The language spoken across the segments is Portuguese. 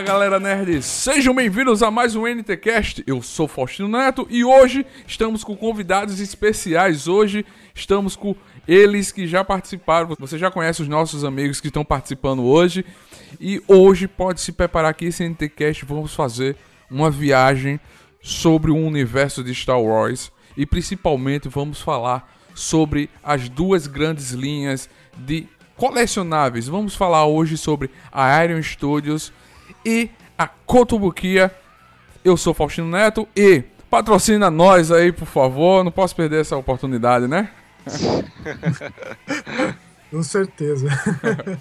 Fala galera nerd, sejam bem-vindos a mais um NTCast. Eu sou Faustino Neto e hoje estamos com convidados especiais. Hoje estamos com eles que já participaram. Você já conhece os nossos amigos que estão participando hoje. E hoje pode se preparar aqui esse NTCast. Vamos fazer uma viagem sobre o universo de Star Wars e principalmente vamos falar sobre as duas grandes linhas de colecionáveis. Vamos falar hoje sobre a Iron Studios e a Cotobuquia. Eu sou Faustino Neto e patrocina nós aí, por favor. Não posso perder essa oportunidade, né? Com certeza.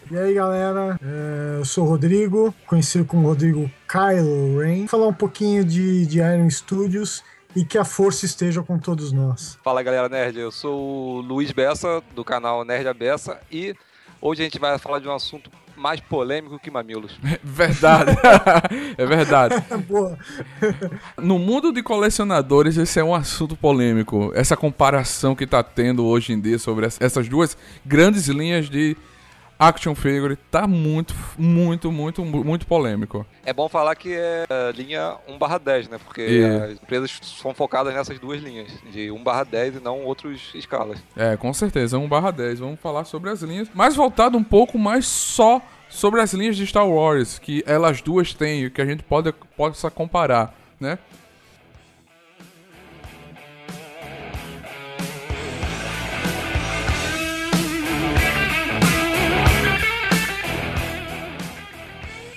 e aí, galera, é, eu sou o Rodrigo, conhecido como Rodrigo Kylo Rain. Vou falar um pouquinho de, de Iron Studios e que a força esteja com todos nós. Fala, galera nerd. Eu sou o Luiz Bessa, do canal Nerd a Bessa, e Hoje a gente vai falar de um assunto mais polêmico que mamilos. Verdade. é verdade. Boa. No mundo de colecionadores, esse é um assunto polêmico. Essa comparação que está tendo hoje em dia sobre essas duas grandes linhas de action figure tá muito, muito, muito, muito polêmico. É bom falar que é linha 1/10, né? Porque e... as empresas são focadas nessas duas linhas, de 1/10 e não outras escalas. É, com certeza, 1/10. Vamos falar sobre as linhas, mas voltado um pouco mais só sobre as linhas de Star Wars, que elas duas têm, que a gente pode possa comparar, né?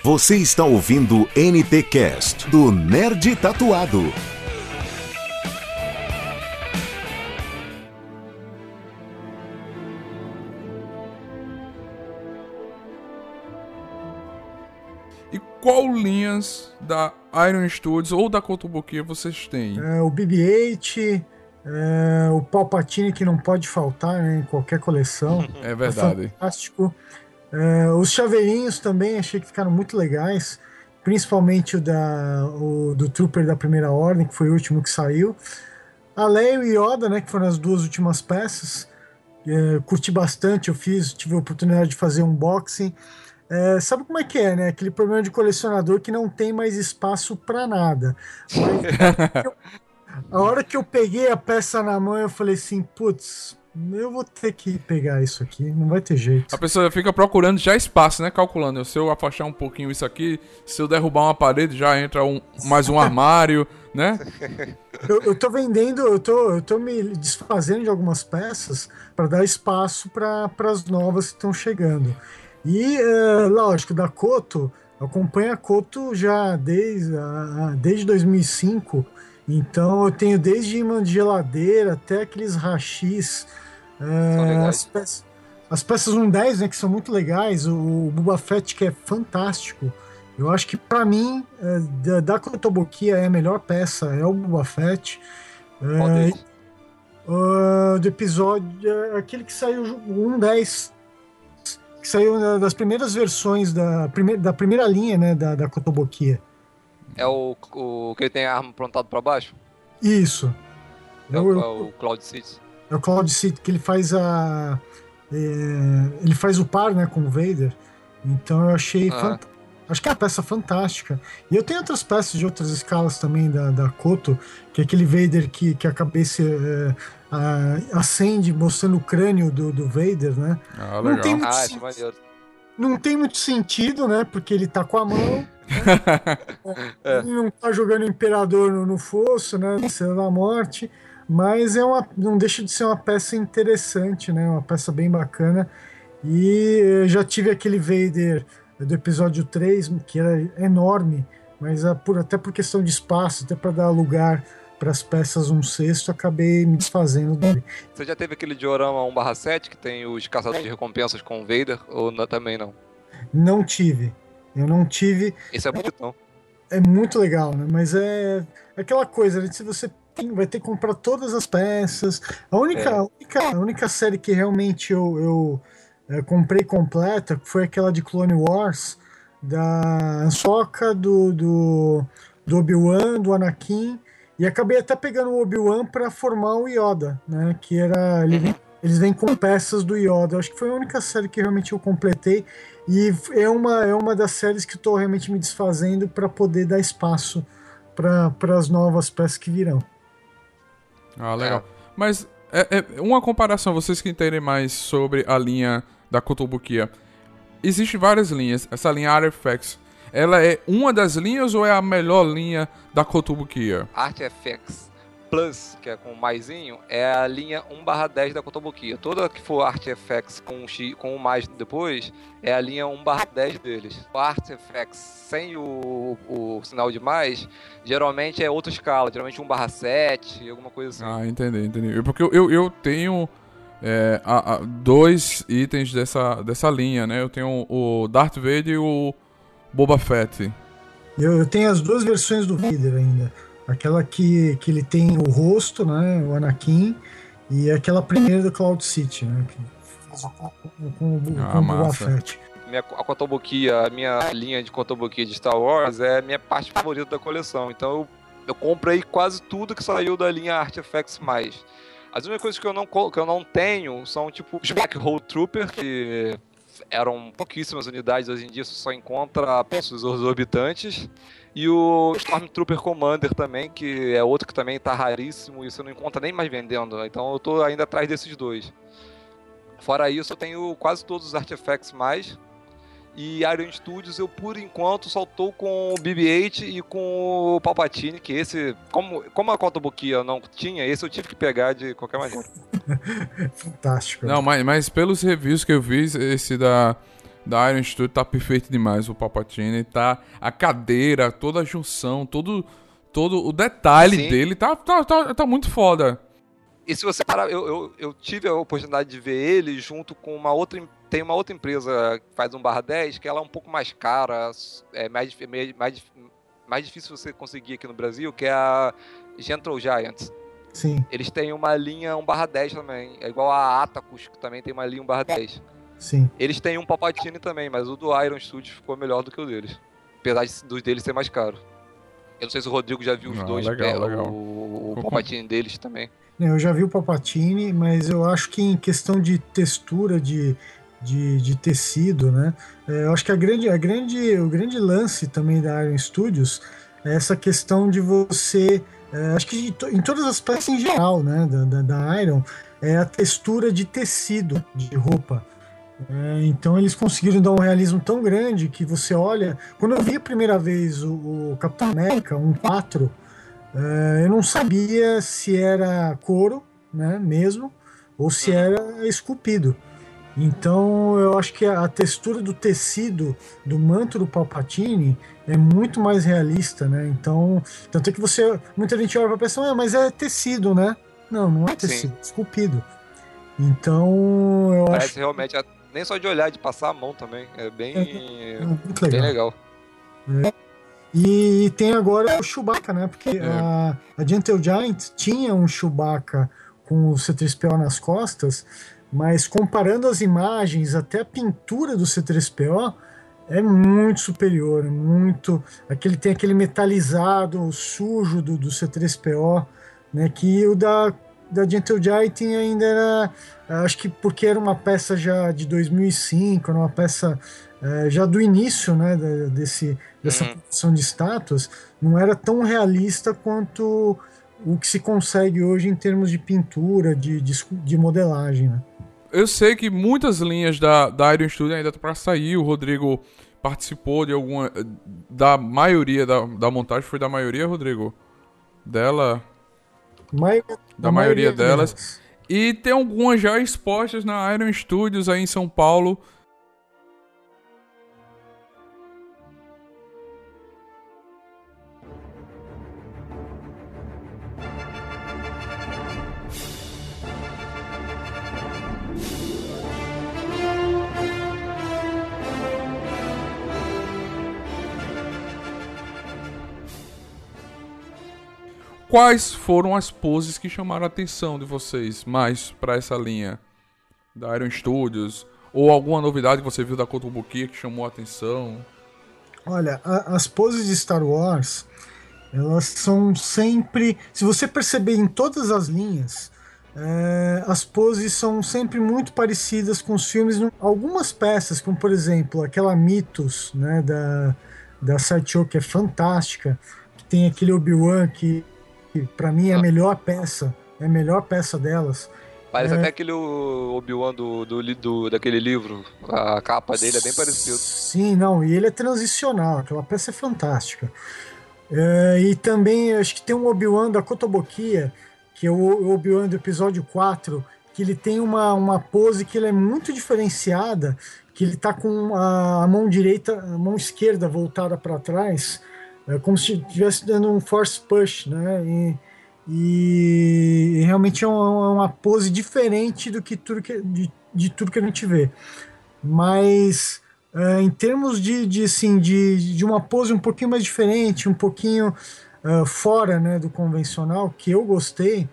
Você está ouvindo NT Cast do Nerd Tatuado. E qual linhas da Iron Studios ou da Kotobuki vocês têm? É, o BB-8, é, o Palpatine que não pode faltar né, em qualquer coleção. É verdade. É fantástico. É, os chaveirinhos também achei que ficaram muito legais, principalmente o, da, o do Trooper da Primeira Ordem, que foi o último que saiu. A Leia e Yoda, né, que foram as duas últimas peças, é, curti bastante, eu fiz, tive a oportunidade de fazer unboxing. É, sabe como é que é, né? Aquele problema de colecionador que não tem mais espaço para nada. Mas, a hora que eu peguei a peça na mão, eu falei assim, putz, eu vou ter que pegar isso aqui, não vai ter jeito. A pessoa fica procurando já espaço, né? Calculando. Se eu afastar um pouquinho isso aqui, se eu derrubar uma parede, já entra um, mais um armário, né? Eu, eu tô vendendo, eu tô, eu tô me desfazendo de algumas peças para dar espaço para as novas que estão chegando. E, uh, lógico, da Coto, acompanha a Coto já desde, uh, desde 2005. Então eu tenho desde imã de geladeira até aqueles rachis é, as, peças, as peças 1.10, né, que são muito legais, o, o Boba Fett que é fantástico. Eu acho que para mim, é, da, da Kotobukiya é a melhor peça, é o Boba Fett. É, uh, do episódio, aquele que saiu, o 1.10, que saiu das primeiras versões da, prime, da primeira linha, né, da, da Kotobukiya. É o, o que ele tem a arma apontado para baixo? Isso. É o, é o Cloud City. É o Cloud City que ele faz a. É, ele faz o par né, com o Vader. Então eu achei. Ah. Acho que é uma peça fantástica. E eu tenho outras peças de outras escalas também da, da Koto, que é aquele Vader que, que a cabeça é, a, acende mostrando o crânio do, do Vader, né? Ah, legal. Não tem muito, ah, não tem muito sentido, né? Porque ele tá com a mão. É. Ele não tá jogando Imperador no, no fosso, né? Cena da morte. Mas é uma, não deixa de ser uma peça interessante, né? Uma peça bem bacana. E já tive aquele Vader do episódio 3, que era enorme, mas por, até por questão de espaço, até para dar lugar para as peças um sexto, acabei me desfazendo dele. Você já teve aquele diorama 1/7 que tem os caçadores de recompensas com o Vader ou não, também não? Não tive. Eu não tive. Isso é muito bom. É muito legal, né? Mas é aquela coisa, né? se você tem, vai ter que comprar todas as peças. A única, é. a única, a única série que realmente eu, eu é, comprei completa foi aquela de Clone Wars, da Soca, do, do, do Obi-Wan, do Anakin. E acabei até pegando o Obi-Wan para formar o Yoda, né? Que era. Ele, uhum. eles vêm com peças do Yoda. Eu acho que foi a única série que realmente eu completei. E é uma, é uma das séries que estou realmente me desfazendo para poder dar espaço para as novas peças que virão. Ah, legal. É. Mas é, é, uma comparação, vocês que entendem mais sobre a linha da Kotobukiya. Existem várias linhas. Essa linha Artifacts, ela é uma das linhas ou é a melhor linha da Kotobukiya? Artifacts Plus, que é com maisinho, é a linha 1/10 da Kotobukiya. Toda que for Artifacts com, X, com o mais depois, é a linha 1/10 deles. O Artifacts sem o, o, sinal de mais, geralmente é outra escala, geralmente 1/7, alguma coisa assim. Ah, entendi, entendi. Porque eu, eu, eu tenho é, a, a, dois itens dessa, dessa linha, né? Eu tenho o Darth Vader e o Boba Fett. Eu, eu tenho as duas versões do Vader ainda. Aquela que, que ele tem o rosto, né? O Anakin. E aquela primeira do Cloud City, né? Que faz com, com, com ah, o Boba Fett. Minha, a Kotobukiya, a minha linha de Kotobukiya de Star Wars é a minha parte favorita da coleção. Então eu, eu comprei quase tudo que saiu da linha Artifacts+. As únicas coisas que eu não, que eu não tenho são, tipo, os Black Hole Trooper, que eram pouquíssimas unidades, hoje em dia você só encontra preços exorbitantes. E o Stormtrooper Commander também, que é outro que também tá raríssimo e você não encontra nem mais vendendo. Então eu tô ainda atrás desses dois. Fora isso, eu tenho quase todos os artifacts mais. E Iron Studios eu por enquanto só tô com o BB-8 e com o Palpatine, que esse, como, como a Kotobukiya não tinha, esse eu tive que pegar de qualquer maneira. Fantástico. Não, mas, mas pelos reviews que eu vi, esse da da Iron Studio tá perfeito demais, o Palpatine. Tá a cadeira, toda a junção, todo, todo o detalhe Sim. dele tá, tá, tá, tá, muito foda. E se você parar, eu, eu, eu, tive a oportunidade de ver ele junto com uma outra. Tem uma outra empresa que faz um barra 10, que ela é um pouco mais cara, é mais, mais, mais difícil você conseguir aqui no Brasil, que é a Gentle Giants. Sim. Eles têm uma linha 1 barra 10 também. É igual a Atacus, que também tem uma linha 1 barra 10. Sim. Eles têm um Palpatine também, mas o do Iron Studios ficou melhor do que o deles. Apesar dos deles ser mais caro. Eu não sei se o Rodrigo já viu os ah, dois, legal, é, legal. o, o Palpatine deles também. Eu já vi o Palpatine, mas eu acho que em questão de textura, de, de, de tecido, né? É, eu acho que a grande, a grande, o grande lance também da Iron Studios é essa questão de você. É, acho que em todas as peças em geral, né? Da, da, da Iron, é a textura de tecido de roupa. É, então eles conseguiram dar um realismo tão grande que você olha. Quando eu vi a primeira vez o, o Capitão América 1.4, é, eu não sabia se era couro, né, mesmo, ou se uhum. era esculpido. Então eu acho que a, textura do tecido do manto do Palpatine é muito mais realista, né? Então, tanto é que você. Muita gente olha pra pessoa, ah, mas é tecido, né? Não, não é tecido, é esculpido. Então eu Parece acho. realmente nem só de olhar, de passar a mão também. É bem, é, é legal. Bem legal. É. E tem agora o Chewbacca, né? Porque é. a, a Gentle Giant tinha um Chewbacca com o C3PO nas costas, mas comparando as imagens, até a pintura do C3PO é muito superior, é muito. Aquele, tem aquele metalizado sujo do, do C3PO, né? Que o da da Gentle Giant ainda era, acho que porque era uma peça já de 2005, era uma peça é, já do início, né, desse, dessa uhum. produção de estátuas, não era tão realista quanto o que se consegue hoje em termos de pintura, de, de, de modelagem, né? Eu sei que muitas linhas da, da Iron Studio ainda estão para sair, o Rodrigo participou de alguma, da maioria da, da montagem, foi da maioria, Rodrigo? Dela? Mai da maioria, maioria delas. delas. E tem algumas já expostas na Iron Studios aí em São Paulo. Quais foram as poses que chamaram a atenção de vocês mais para essa linha da Iron Studios? Ou alguma novidade que você viu da Kotobuki que chamou a atenção? Olha, a, as poses de Star Wars, elas são sempre. Se você perceber em todas as linhas, é, as poses são sempre muito parecidas com os filmes. Algumas peças, como por exemplo aquela Mitos né, da, da Sideshow, que é fantástica, que tem aquele Obi-Wan que, que para mim é a melhor peça, é a melhor peça delas. Parece é... até aquele Obi-Wan do, do, do, daquele livro. A capa dele é bem parecida. Sim, não, e ele é transicional, aquela peça é fantástica. É, e também acho que tem um Obi-Wan da Kotobukiya, que é o Obi-Wan do episódio 4, que ele tem uma, uma pose que ele é muito diferenciada, que ele tá com a, a mão direita, a mão esquerda voltada para trás, é como se estivesse dando um force push, né? E, e realmente é uma, é uma, pose diferente do que tudo que, de, de tudo que a gente vê. Mas uh, em termos de, de, assim, de, de uma pose um pouquinho mais diferente, um pouquinho uh, fora né, do convencional, que eu gostei.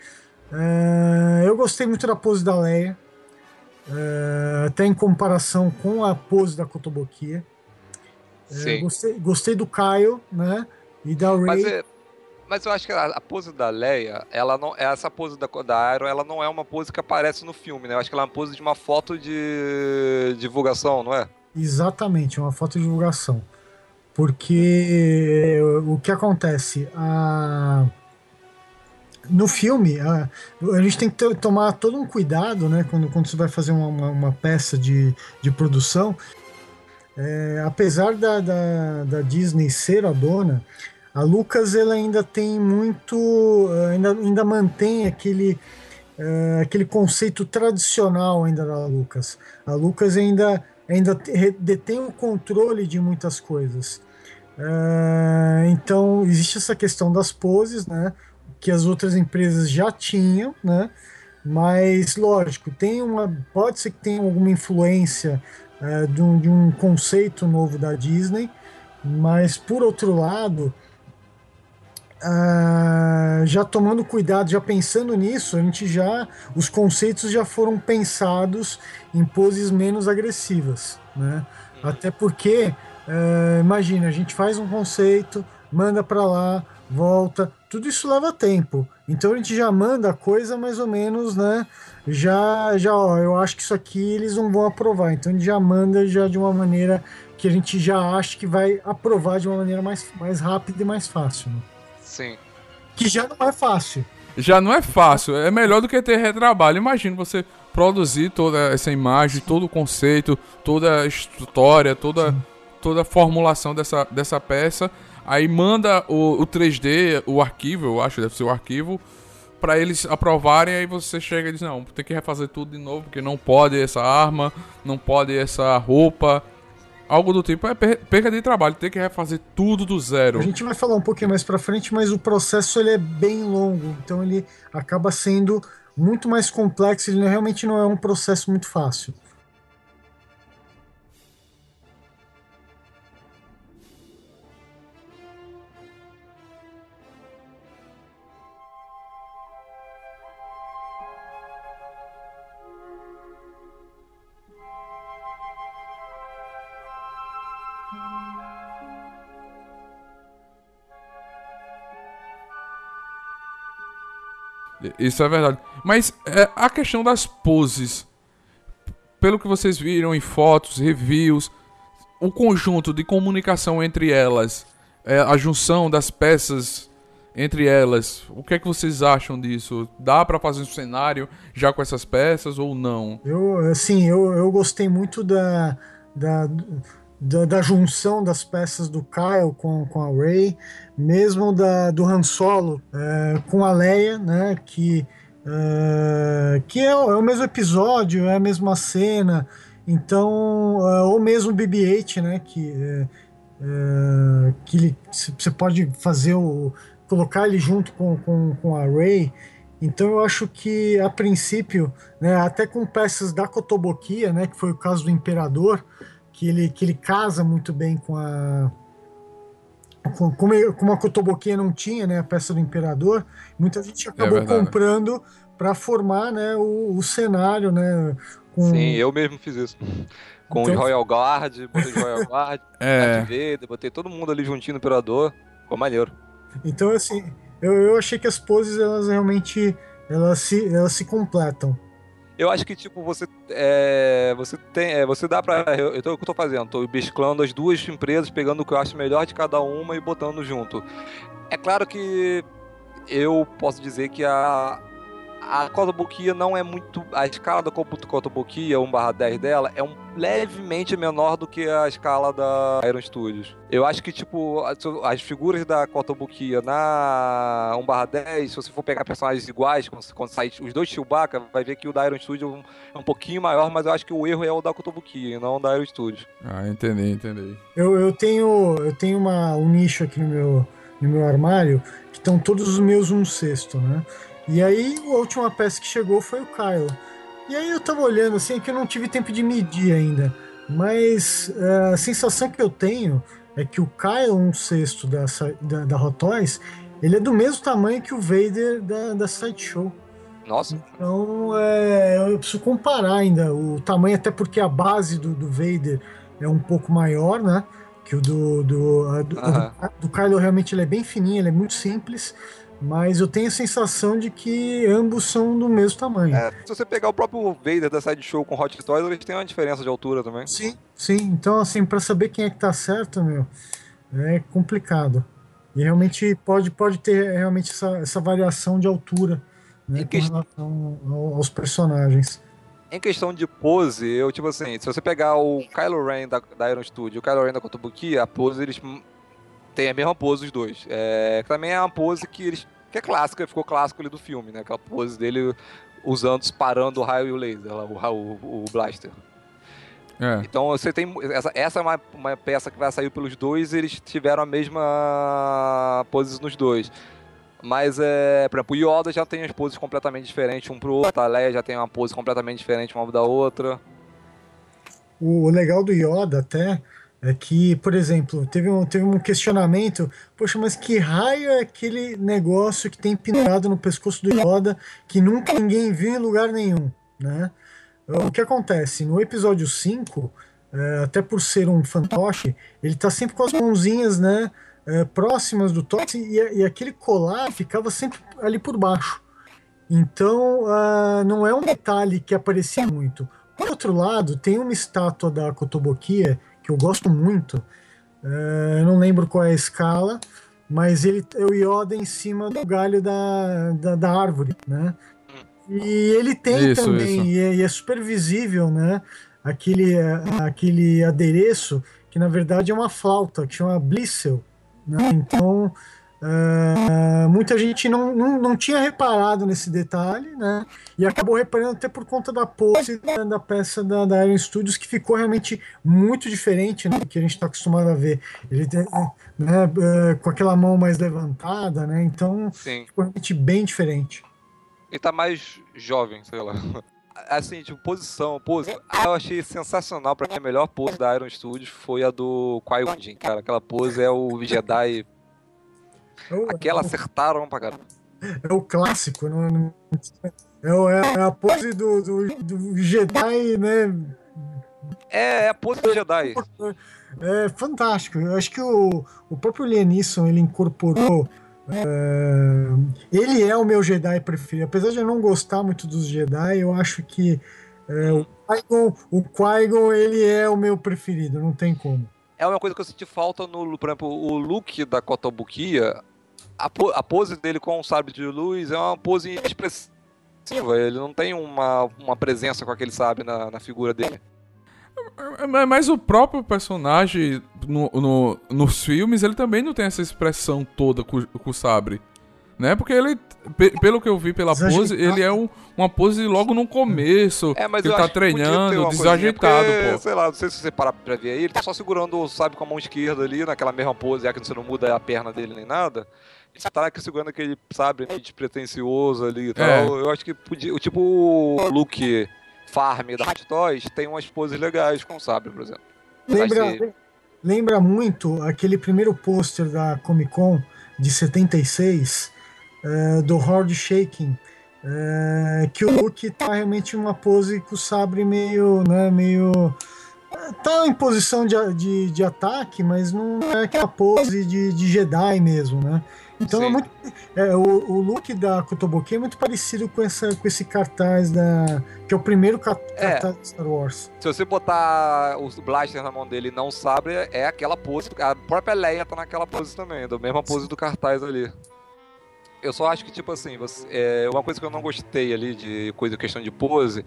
Uh, eu gostei muito da pose da Leia, até em comparação com a pose da Kotobukiya. gostei, gostei do Kyle, né? E da Rey. Mas, é, mas eu acho que a, a, pose da Leia, ela não, essa pose da, da Aero, ela não é uma pose que aparece no filme, né? Eu acho que ela é uma pose de uma foto de divulgação, não é? Exatamente, uma foto de divulgação. Porque o que acontece? A... No filme, a... a gente tem que tomar todo um cuidado né, quando, quando você vai fazer uma, uma, uma peça de, de produção. É, apesar da, da, da, Disney ser a dona, a Lucas ela ainda tem muito. ainda, ainda mantém aquele. Uh, aquele conceito tradicional ainda da Lucas. A Lucas ainda, ainda detém o controle de muitas coisas. Uh, então existe essa questão das poses, né? Que as outras empresas já tinham, né? Mas lógico, tem uma, pode ser que tenha alguma influência uh, de, um, de um conceito novo da Disney, mas por outro lado, Uh, já tomando cuidado, já pensando nisso, a gente já os conceitos já foram pensados em poses menos agressivas, né? Até porque é, imagina, a gente faz um conceito, manda para lá, volta, tudo isso leva tempo. Então a gente já manda a coisa mais ou menos, né? Já, já, ó, eu acho que isso aqui eles não vão aprovar. Então a gente já manda já de uma maneira que a gente já acha que vai aprovar de uma maneira mais, mais rápida e mais fácil. Né? Sim. Que já não é fácil. Já não é fácil, é melhor do que ter retrabalho. Imagina você produzir toda essa imagem, todo o conceito, toda a história, toda. Sim toda a formulação dessa, dessa peça. Aí manda o, o 3D, o arquivo, eu acho, deve ser o arquivo, para eles aprovarem. Aí você chega e diz: Não, tem que refazer tudo de novo, porque não pode essa arma, não pode essa roupa. Algo do tipo é perda de trabalho, tem que refazer tudo do zero. A gente vai falar um pouquinho mais para frente, mas o processo ele é bem longo, então ele acaba sendo muito mais complexo, ele realmente não é um processo muito fácil. Isso é verdade. Mas é, a questão das poses, pelo que vocês viram em fotos, reviews, o conjunto de comunicação entre elas, é, a junção das peças entre elas, o que é que vocês acham disso? Dá para fazer um cenário já com essas peças ou não? Eu, assim, eu, eu gostei muito da, da da, da, junção das peças do Kyle com, com a Ray, mesmo da, do Han Solo é, com a Leia, né, que, é, que é, é, o mesmo episódio, é a mesma cena, então, é, ou mesmo BB-8, né, que, é, é, que você pode fazer o colocar ele junto com, com, com a Ray, então eu acho que a princípio, né, até com peças da Kotobukiya, né, que foi o caso do Imperador, que ele, que ele casa muito bem com a. Com, como a Kotobukiya não tinha né, a peça do Imperador, muita gente é acabou é comprando para formar né, o, o cenário. Né, com... Sim, eu mesmo fiz isso. Com então... o Royal Guard, botei o Royal Guard, é. Vader, botei todo mundo ali juntinho no Imperador. Ficou maneiro. Então, assim, eu, eu achei que as poses elas realmente elas se, elas se completam. Eu acho que, tipo, você. É, você tem. É, você dá pra. Eu, eu eu tô fazendo? Tô mesclando as duas empresas, pegando o que eu acho melhor de cada uma e botando junto. É claro que eu posso dizer que a, a Kotobukiya não é muito. A escala da Kotobukiya 1/10 dela é um, levemente menor do que a escala da Iron Studios. Eu acho que, tipo, as figuras da Kotobukiya na 1/10, se você for pegar personagens iguais, quando, quando sair os dois Chewbacca, vai ver que o da Iron Studios é um pouquinho maior, mas eu acho que o erro é o da Kotobukiya e não o da Iron Studios. Ah, entendi, entendi. Eu, eu tenho, eu tenho uma, um nicho aqui no meu, no meu armário que estão todos os meus um sexto, né? E aí a última peça que chegou foi o Kylo. E aí eu tava olhando assim, é que eu não tive tempo de medir ainda. Mas é, a sensação que eu tenho é que o Kylo, um sexto da, da, da ele é do mesmo tamanho que o Vader da, da Sideshow. Nossa. Então é, eu preciso comparar ainda o tamanho, até porque a base do, do Vader é um pouco maior, né? Que o do, do, do, do, do Kylo realmente ele é bem fininho, ele é muito simples. Mas eu tenho a sensação de que ambos são do mesmo tamanho. É, se você pegar o próprio Vader da Sideshow com Hot Toys, eles têm uma diferença de altura também. Sim, sim. Então, assim, para saber quem é que tá certo, meu, é complicado. E realmente pode, pode ter realmente essa, essa variação de altura né, com relação aos personagens. Em questão de pose, eu, tipo assim, se você pegar o Kylo Ren da, da Iron Studio e o Kylo Ren da Kotobuki, a pose eles tem a mesma pose os dois. É, também é uma pose que eles que é clássica, ficou clássico ali do filme, né? Aquela pose dele usando, disparando o raio e o laser, o, o, o blaster. É. Então você tem. Essa, essa é uma, uma peça que vai sair pelos dois eles tiveram a mesma pose nos dois. Mas, é, por exemplo, o Yoda já tem as poses completamente diferentes um pro outro, a Leia já tem uma pose completamente diferente uma da outra. O legal do Yoda até é que, por exemplo, teve um, teve um questionamento, poxa, mas que raio é aquele negócio que tem pendurado no pescoço do Yoda que nunca ninguém viu em lugar nenhum, né? O que acontece? No episódio 5, é, até por ser um fantoche, ele tá sempre com as mãozinhas, né, é, próximas do Tox e, e, aquele colar ficava sempre ali por baixo. Então, uh, não é um detalhe que aparecia muito. Por outro lado, tem uma estátua da Kotobukiya que eu gosto muito. É, não lembro qual é a escala, mas ele é o Yoda em cima do galho da, da, da árvore, né? E ele tem isso, também, isso. E, é, e, é, super visível, né? Aquele, aquele adereço que na verdade é uma flauta, que chama Blissel. Né? Então Uh, muita gente não, não, não tinha reparado nesse detalhe, né? E acabou reparando até por conta da pose da, da peça da, da Iron Studios, que ficou realmente muito diferente né, do que a gente está acostumado a ver. Ele né, uh, com aquela mão mais levantada, né? Então Sim. ficou realmente bem diferente. Ele tá mais jovem, sei lá. Assim, tipo, posição, pose. Eu achei sensacional, pra mim a melhor pose da Iron Studios foi a do Qui-Gon cara. Aquela pose é o Jedi é Aquela acertaram pra caramba. É o clássico, não, não é, é, a pose do, do, do, Jedi, né? É, é a pose do Jedi. É fantástico. Eu acho que o, o próprio Lianisson ele incorporou. É, ele é o meu Jedi preferido. Apesar de eu não gostar muito dos Jedi, eu acho que é, o Qui-Gon, o Qui ele é o meu preferido, não tem como. É uma coisa que eu senti falta no, por exemplo, o look da Kotobukiya, a, a pose dele com o sabre de luz é uma pose expressiva. Ele não tem uma, uma presença com aquele sabre na, na figura dele. É, é, mas o próprio personagem no, no, nos filmes, ele também não tem essa expressão toda com, com o sabre. Né? Porque ele, pelo que eu vi pela pose, ele é um, uma pose logo no começo. É, mas ele tá treinando, desajeitado, porque, pô. Sei lá, não sei se você parar pra ver aí, ele tá só segurando, sabe, com a mão esquerda ali, naquela mesma pose, já que você não muda a perna dele nem nada. Aqui segurando aquele sabre despretensioso ali e tal. É. Eu acho que podia. Tipo o look farm da Hot Toys tem umas poses legais com o sabre, por exemplo. Lembra, lembra muito aquele primeiro pôster da Comic Con de 76, uh, do Horde Shaking. Uh, que o look tá realmente uma pose com o sabre meio, né, meio tá em posição de, de, de ataque, mas não é aquela pose de, de Jedi mesmo, né? Então é muito, é, o, o look da Kotobuki é muito parecido com, essa, com esse cartaz da. que é o primeiro é. cartaz é. de Star Wars. Se você botar o blaster na mão dele e não sabre, é aquela pose. A própria Leia tá naquela pose também, da mesma pose do cartaz ali. Eu só acho que, tipo assim, você, é, uma coisa que eu não gostei ali de coisa, questão de pose,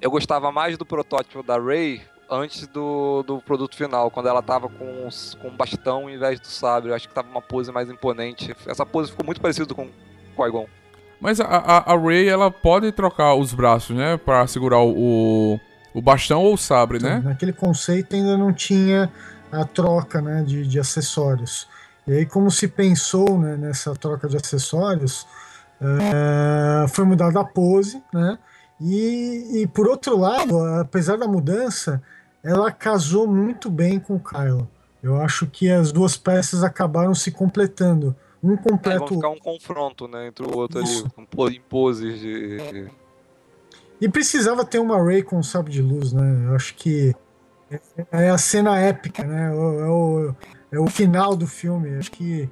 eu gostava mais do protótipo da Rey antes do, do produto final, quando ela tava com, com um bastão em vez do sabre. Eu acho que tava uma pose mais imponente. Essa pose ficou muito parecida com Qui-Gon. Mas a, a, a Rey, ela pode trocar os braços, né? Pra segurar o, o bastão ou o sabre, né? Naquele conceito ainda não tinha a troca né, de, de acessórios. E aí, como se pensou né, nessa troca de acessórios, é, foi mudada a pose, né? E, e por outro lado, apesar da mudança, ela casou muito bem com o Kylo. Eu acho que as duas peças acabaram se completando. Um completo. É, ficar um confronto, né, entre o outro Isso. ali, em poses de. E precisava ter uma Ray com um sabre de luz, né? Eu acho que é, é a cena épica, né? É o, é o final do filme. Acho que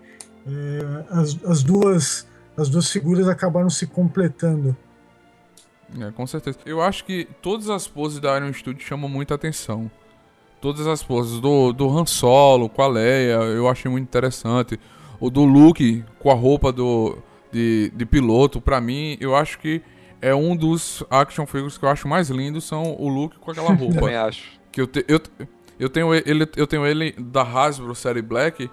é, as, as, duas, as duas figuras acabaram se completando. É, com certeza. Eu acho que todas as poses da Iron Studio chamam muita atenção. Todas as poses do, do Han Solo com a Leia, eu achei muito interessante. O do Luke com a roupa do, de, de piloto, pra mim, eu acho que é um dos action figures que eu acho mais lindos, são o Luke com aquela roupa. Também acho. Que eu, te, eu, eu, tenho ele, eu tenho ele da Hasbro série Black,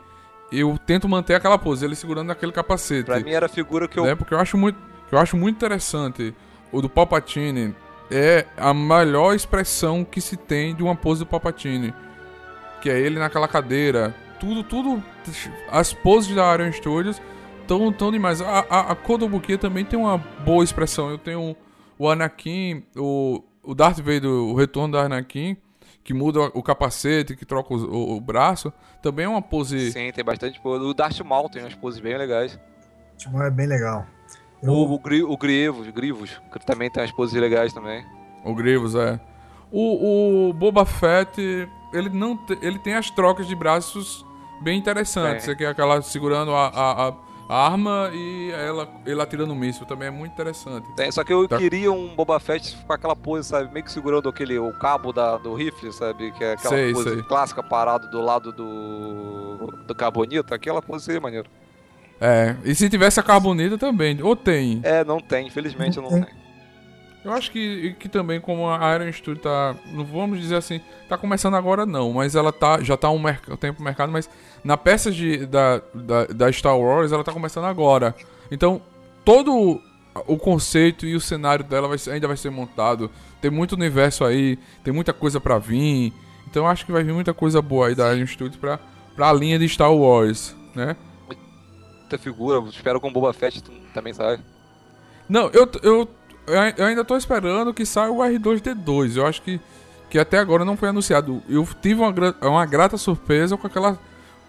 eu tento manter aquela pose, ele segurando aquele capacete. Pra mim era a figura que eu... Né? Porque eu acho muito, eu acho muito interessante o do Palpatine é a melhor expressão que se tem de uma pose do Palpatine. Que é ele naquela cadeira. Tudo, tudo. As poses da Iron Studios estão tão demais. A, a, a Kodobuki também tem uma boa expressão. Eu tenho o Anakin, o, o Darth Vader, o retorno do Anakin, que muda o capacete, que troca o, o, o braço. Também é uma pose. Sim, tem bastante pose. O Darth Maul tem umas poses bem legais. O Darth Maul é bem legal. Eu... O, o, Gri, o Grivos, Grivos, que também tem umas poses legais também. O Grivos, é. O, o Boba Fett, ele não te, ele tem as trocas de braços bem interessantes. É. Que é aquela segurando a, a, a arma e ela, ele atirando o míssil. Também é muito interessante. É, só que eu tá. queria um Boba Fett com aquela pose, sabe? Meio que segurando aquele, o cabo da, do rifle, sabe? Que é aquela sei, pose sei. clássica parado do lado do, do carbonito. Aquela pose seria maneiro. É, e se tivesse a carbonita também, ou tem? É, não tem, infelizmente não, não tem. Eu acho que, que também, como a Iron Studio tá. Não vamos dizer assim, tá começando agora não, mas ela tá. Já tá um tempo no mercado, mas na peça de, da, da, da, Star Wars ela tá começando agora. Então, todo o conceito e o cenário dela vai, ainda vai ser montado. Tem muito universo aí, tem muita coisa para vir. Então eu acho que vai vir muita coisa boa aí da Iron Studios pra, pra linha de Star Wars, né? Muita figura. Espero com o Boba Fett também sai. Não, eu, eu, eu ainda tô esperando que saia o R2D2. Eu acho que, que até agora não foi anunciado. Eu tive uma, uma grata surpresa com aquela.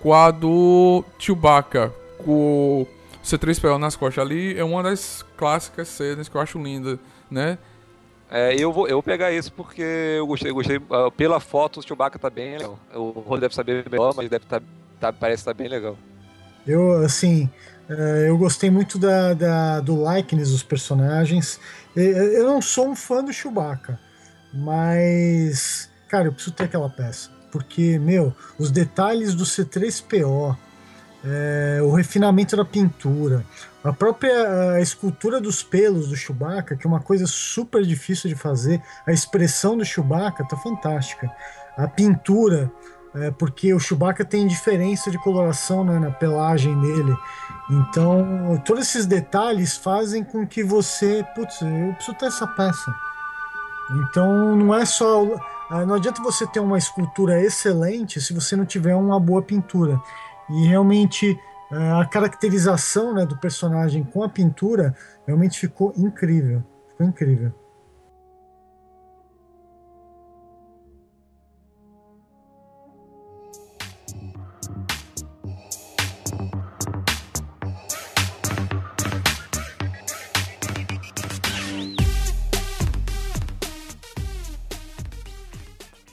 com a do Chewbacca. Com o C3PO nas costas ali. É uma das clássicas cenas que eu acho linda, né? É, eu vou, eu vou pegar isso porque eu gostei, gostei uh, pela foto o Chewbacca tá bem legal. O rolo deve saber melhor, mas deve tá, tá, parece estar tá bem legal. Eu, assim, eh, eu gostei muito da, da, do likeness dos personagens. Eu não sou um fã do Chewbacca, mas, cara, eu preciso ter aquela peça. Porque, meu, os detalhes do C3PO, é, eh, o refinamento da pintura, a própria a escultura dos pelos do Chewbacca, que é uma coisa super difícil de fazer, a expressão do Chewbacca tá fantástica. A pintura, é, porque o Chewbacca tem diferença de coloração né, na pelagem dele. Então, todos esses detalhes fazem com que você, putz, eu preciso ter essa peça. Então, não é só. Ah, não adianta você ter uma escultura excelente se você não tiver uma boa pintura. E realmente é, a caracterização né, do personagem com a pintura realmente ficou incrível. Ficou incrível.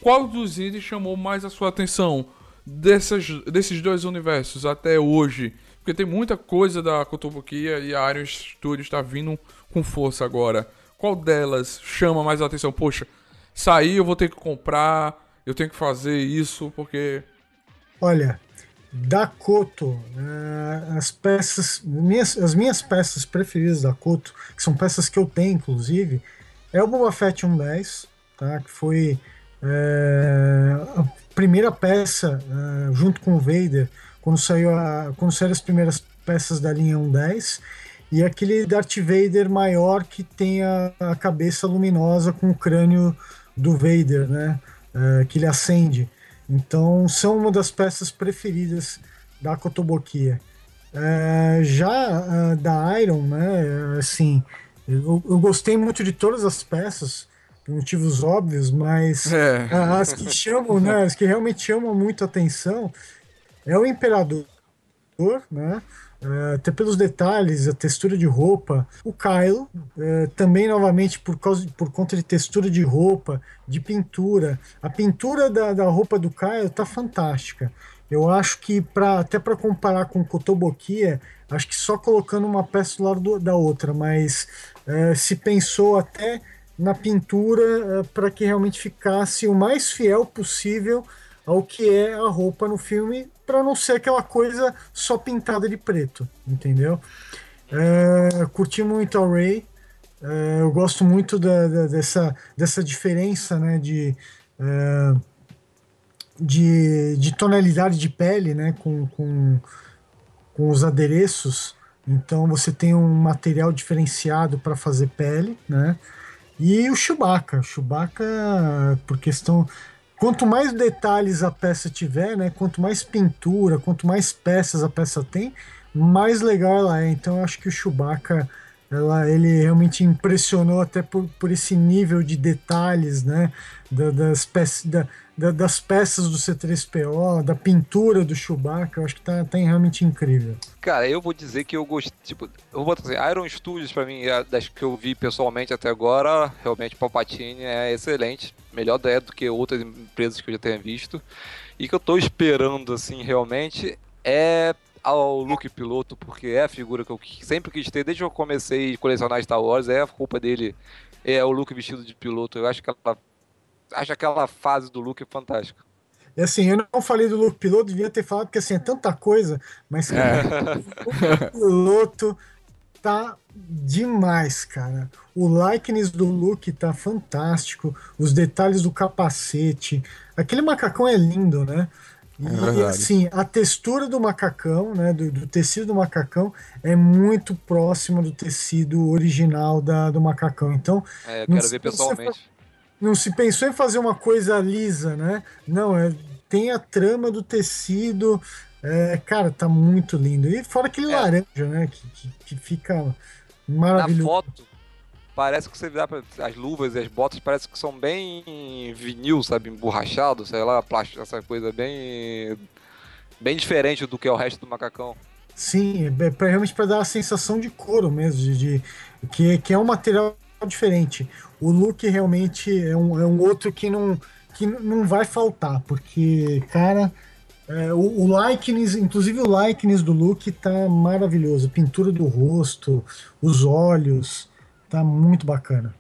Qual dos itens chamou mais a sua atenção desses dois universos até hoje? Porque tem muita coisa da Kotobukiya e a Iron Studio está vindo com força agora. Qual delas chama mais a atenção? Poxa, sair eu vou ter que comprar, eu tenho que fazer isso porque. Olha, da Koto, uh, as peças, minhas, as minhas peças preferidas da Koto, que são peças que eu tenho, inclusive, é o Boba Fett 110, tá? que foi uh, a primeira peça, uh, junto com o Vader, quando, saiu a, quando saíram as primeiras peças da linha 110, e aquele Darth Vader maior que tem a, a cabeça luminosa com o crânio do Vader, né? que ele acende. Então, são uma das peças preferidas da Kotobukiya. É, já uh, da Iron, né, assim, eu, eu, gostei muito de todas as peças, por motivos óbvios, mas é. as que chamam, né, as que realmente chamam muito atenção é o Imperador, né, Uh, até pelos detalhes, a textura de roupa. O Kylo, uh, também novamente por, causa, por conta de textura de roupa, de pintura. A pintura da, da roupa do Kylo tá fantástica. Eu acho que pra, até para comparar com Kotobukiya, acho que só colocando uma peça do lado do, da outra, mas uh, se pensou até na pintura para que realmente ficasse o mais fiel possível ao que é a roupa no filme, para não ser aquela coisa só pintada de preto, entendeu? É, curti muito a Ray, é, eu gosto muito da, da, dessa, dessa diferença né, de, é, de, de, tonalidade de pele né, com, com, com os adereços. Então você tem um material diferenciado para fazer pele, né? E o Chewbacca, Chewbacca por questão quanto mais detalhes a peça tiver, né, quanto mais pintura, quanto mais peças a peça tem, mais legal ela é. Então eu acho que o Chewbacca ela, ele realmente impressionou até por, por esse nível de detalhes, né, da, das, peças, da, da, das peças do C3PO, da pintura do Chewbacca, eu acho que tá, tá realmente incrível. Cara, eu vou dizer que eu gostei, tipo, eu vou botar assim, Iron Studios pra mim, é das que eu vi pessoalmente até agora, realmente Palpatine é excelente, melhor ideia do que outras empresas que eu já tenha visto, e que eu tô esperando, assim, realmente, é ao Luke Piloto, porque é a figura que eu sempre quis ter, desde que eu comecei a colecionar Star Wars, é a culpa dele, é o Luke vestido de piloto. Eu acho que ela, acho aquela fase do Luke fantástica. E assim, eu não falei do Luke Piloto, devia ter falado, porque assim, é tanta coisa, mas cara, é. o Piloto tá demais, cara. O likeness do Luke tá fantástico, os detalhes do capacete. Aquele macacão é lindo, né? E, é assim, a textura do macacão, né, do, do, tecido do macacão, é muito próxima do tecido original da, do macacão. Então, é, eu quero ver pessoalmente. Não se pensou em fazer uma coisa lisa, né? Não, é, tem a trama do tecido. É, cara, tá muito lindo. E fora aquele é. laranja, né? Que, que, que, fica maravilhoso. Na foto, parece que você dá pra, as luvas e as botas parece que são bem vinil, sabe, emborrachado, sei lá, plástico, essa coisa bem bem diferente do que é o resto do macacão. Sim, é pra, realmente para dar a sensação de couro mesmo, de, de, que, que é um material diferente. O look realmente é um, é um outro que não, que não vai faltar, porque, cara, é, o, o likeness, inclusive o likeness do look tá maravilhoso. Pintura do rosto, os olhos, Tá muito bacana.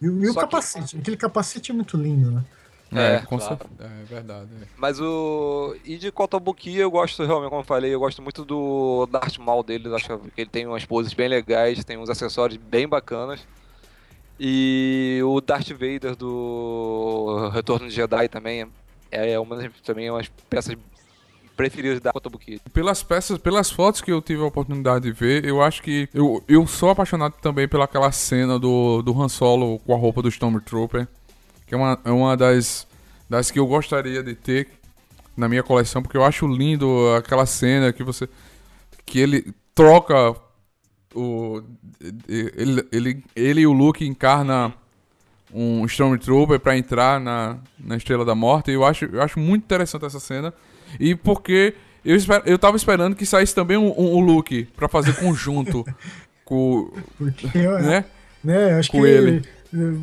E, e o capacete, que... aquele capacete é muito lindo, né? É, é, com claro. é verdade. É. Mas o. E de Kotobuki eu gosto realmente, como eu falei, eu gosto muito do Darth Maul dele. Acho que ele tem umas poses bem legais, tem uns acessórios bem bacanas. E o Darth Vader do Retorno de Jedi também é uma das também umas peças preferidos da Kotobuki. Pelas peças, pelas fotos que eu tive a oportunidade de ver, eu acho que eu, eu sou apaixonado também pelaquela cena do, do Han Solo com a roupa do Stormtrooper, que é uma, é uma das, das que eu gostaria de ter na minha coleção, porque eu acho lindo aquela cena que você que ele troca o ele, ele, ele e o Luke encarna um Stormtrooper para entrar na, na Estrela da Morte. E eu acho, eu acho muito interessante essa cena. E porque eu, esper, eu tava esperando que saísse também um, um, um look pra fazer conjunto com. Porque, né? né? Acho com que ele.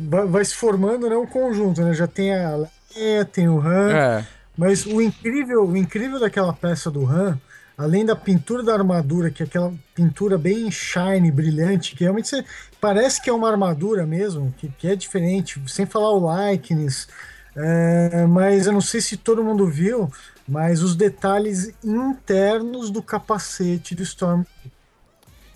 Vai, vai, se formando né, um conjunto, né? Já tem a Leia, tem o Han. É. Mas o incrível, o incrível daquela peça do Han, além da pintura da armadura, que é aquela pintura bem shiny, brilhante, que realmente você, parece que é uma armadura mesmo, que, que é diferente, sem falar o likeness. É, mas eu não sei se todo mundo viu, mas os detalhes internos do capacete do Storm.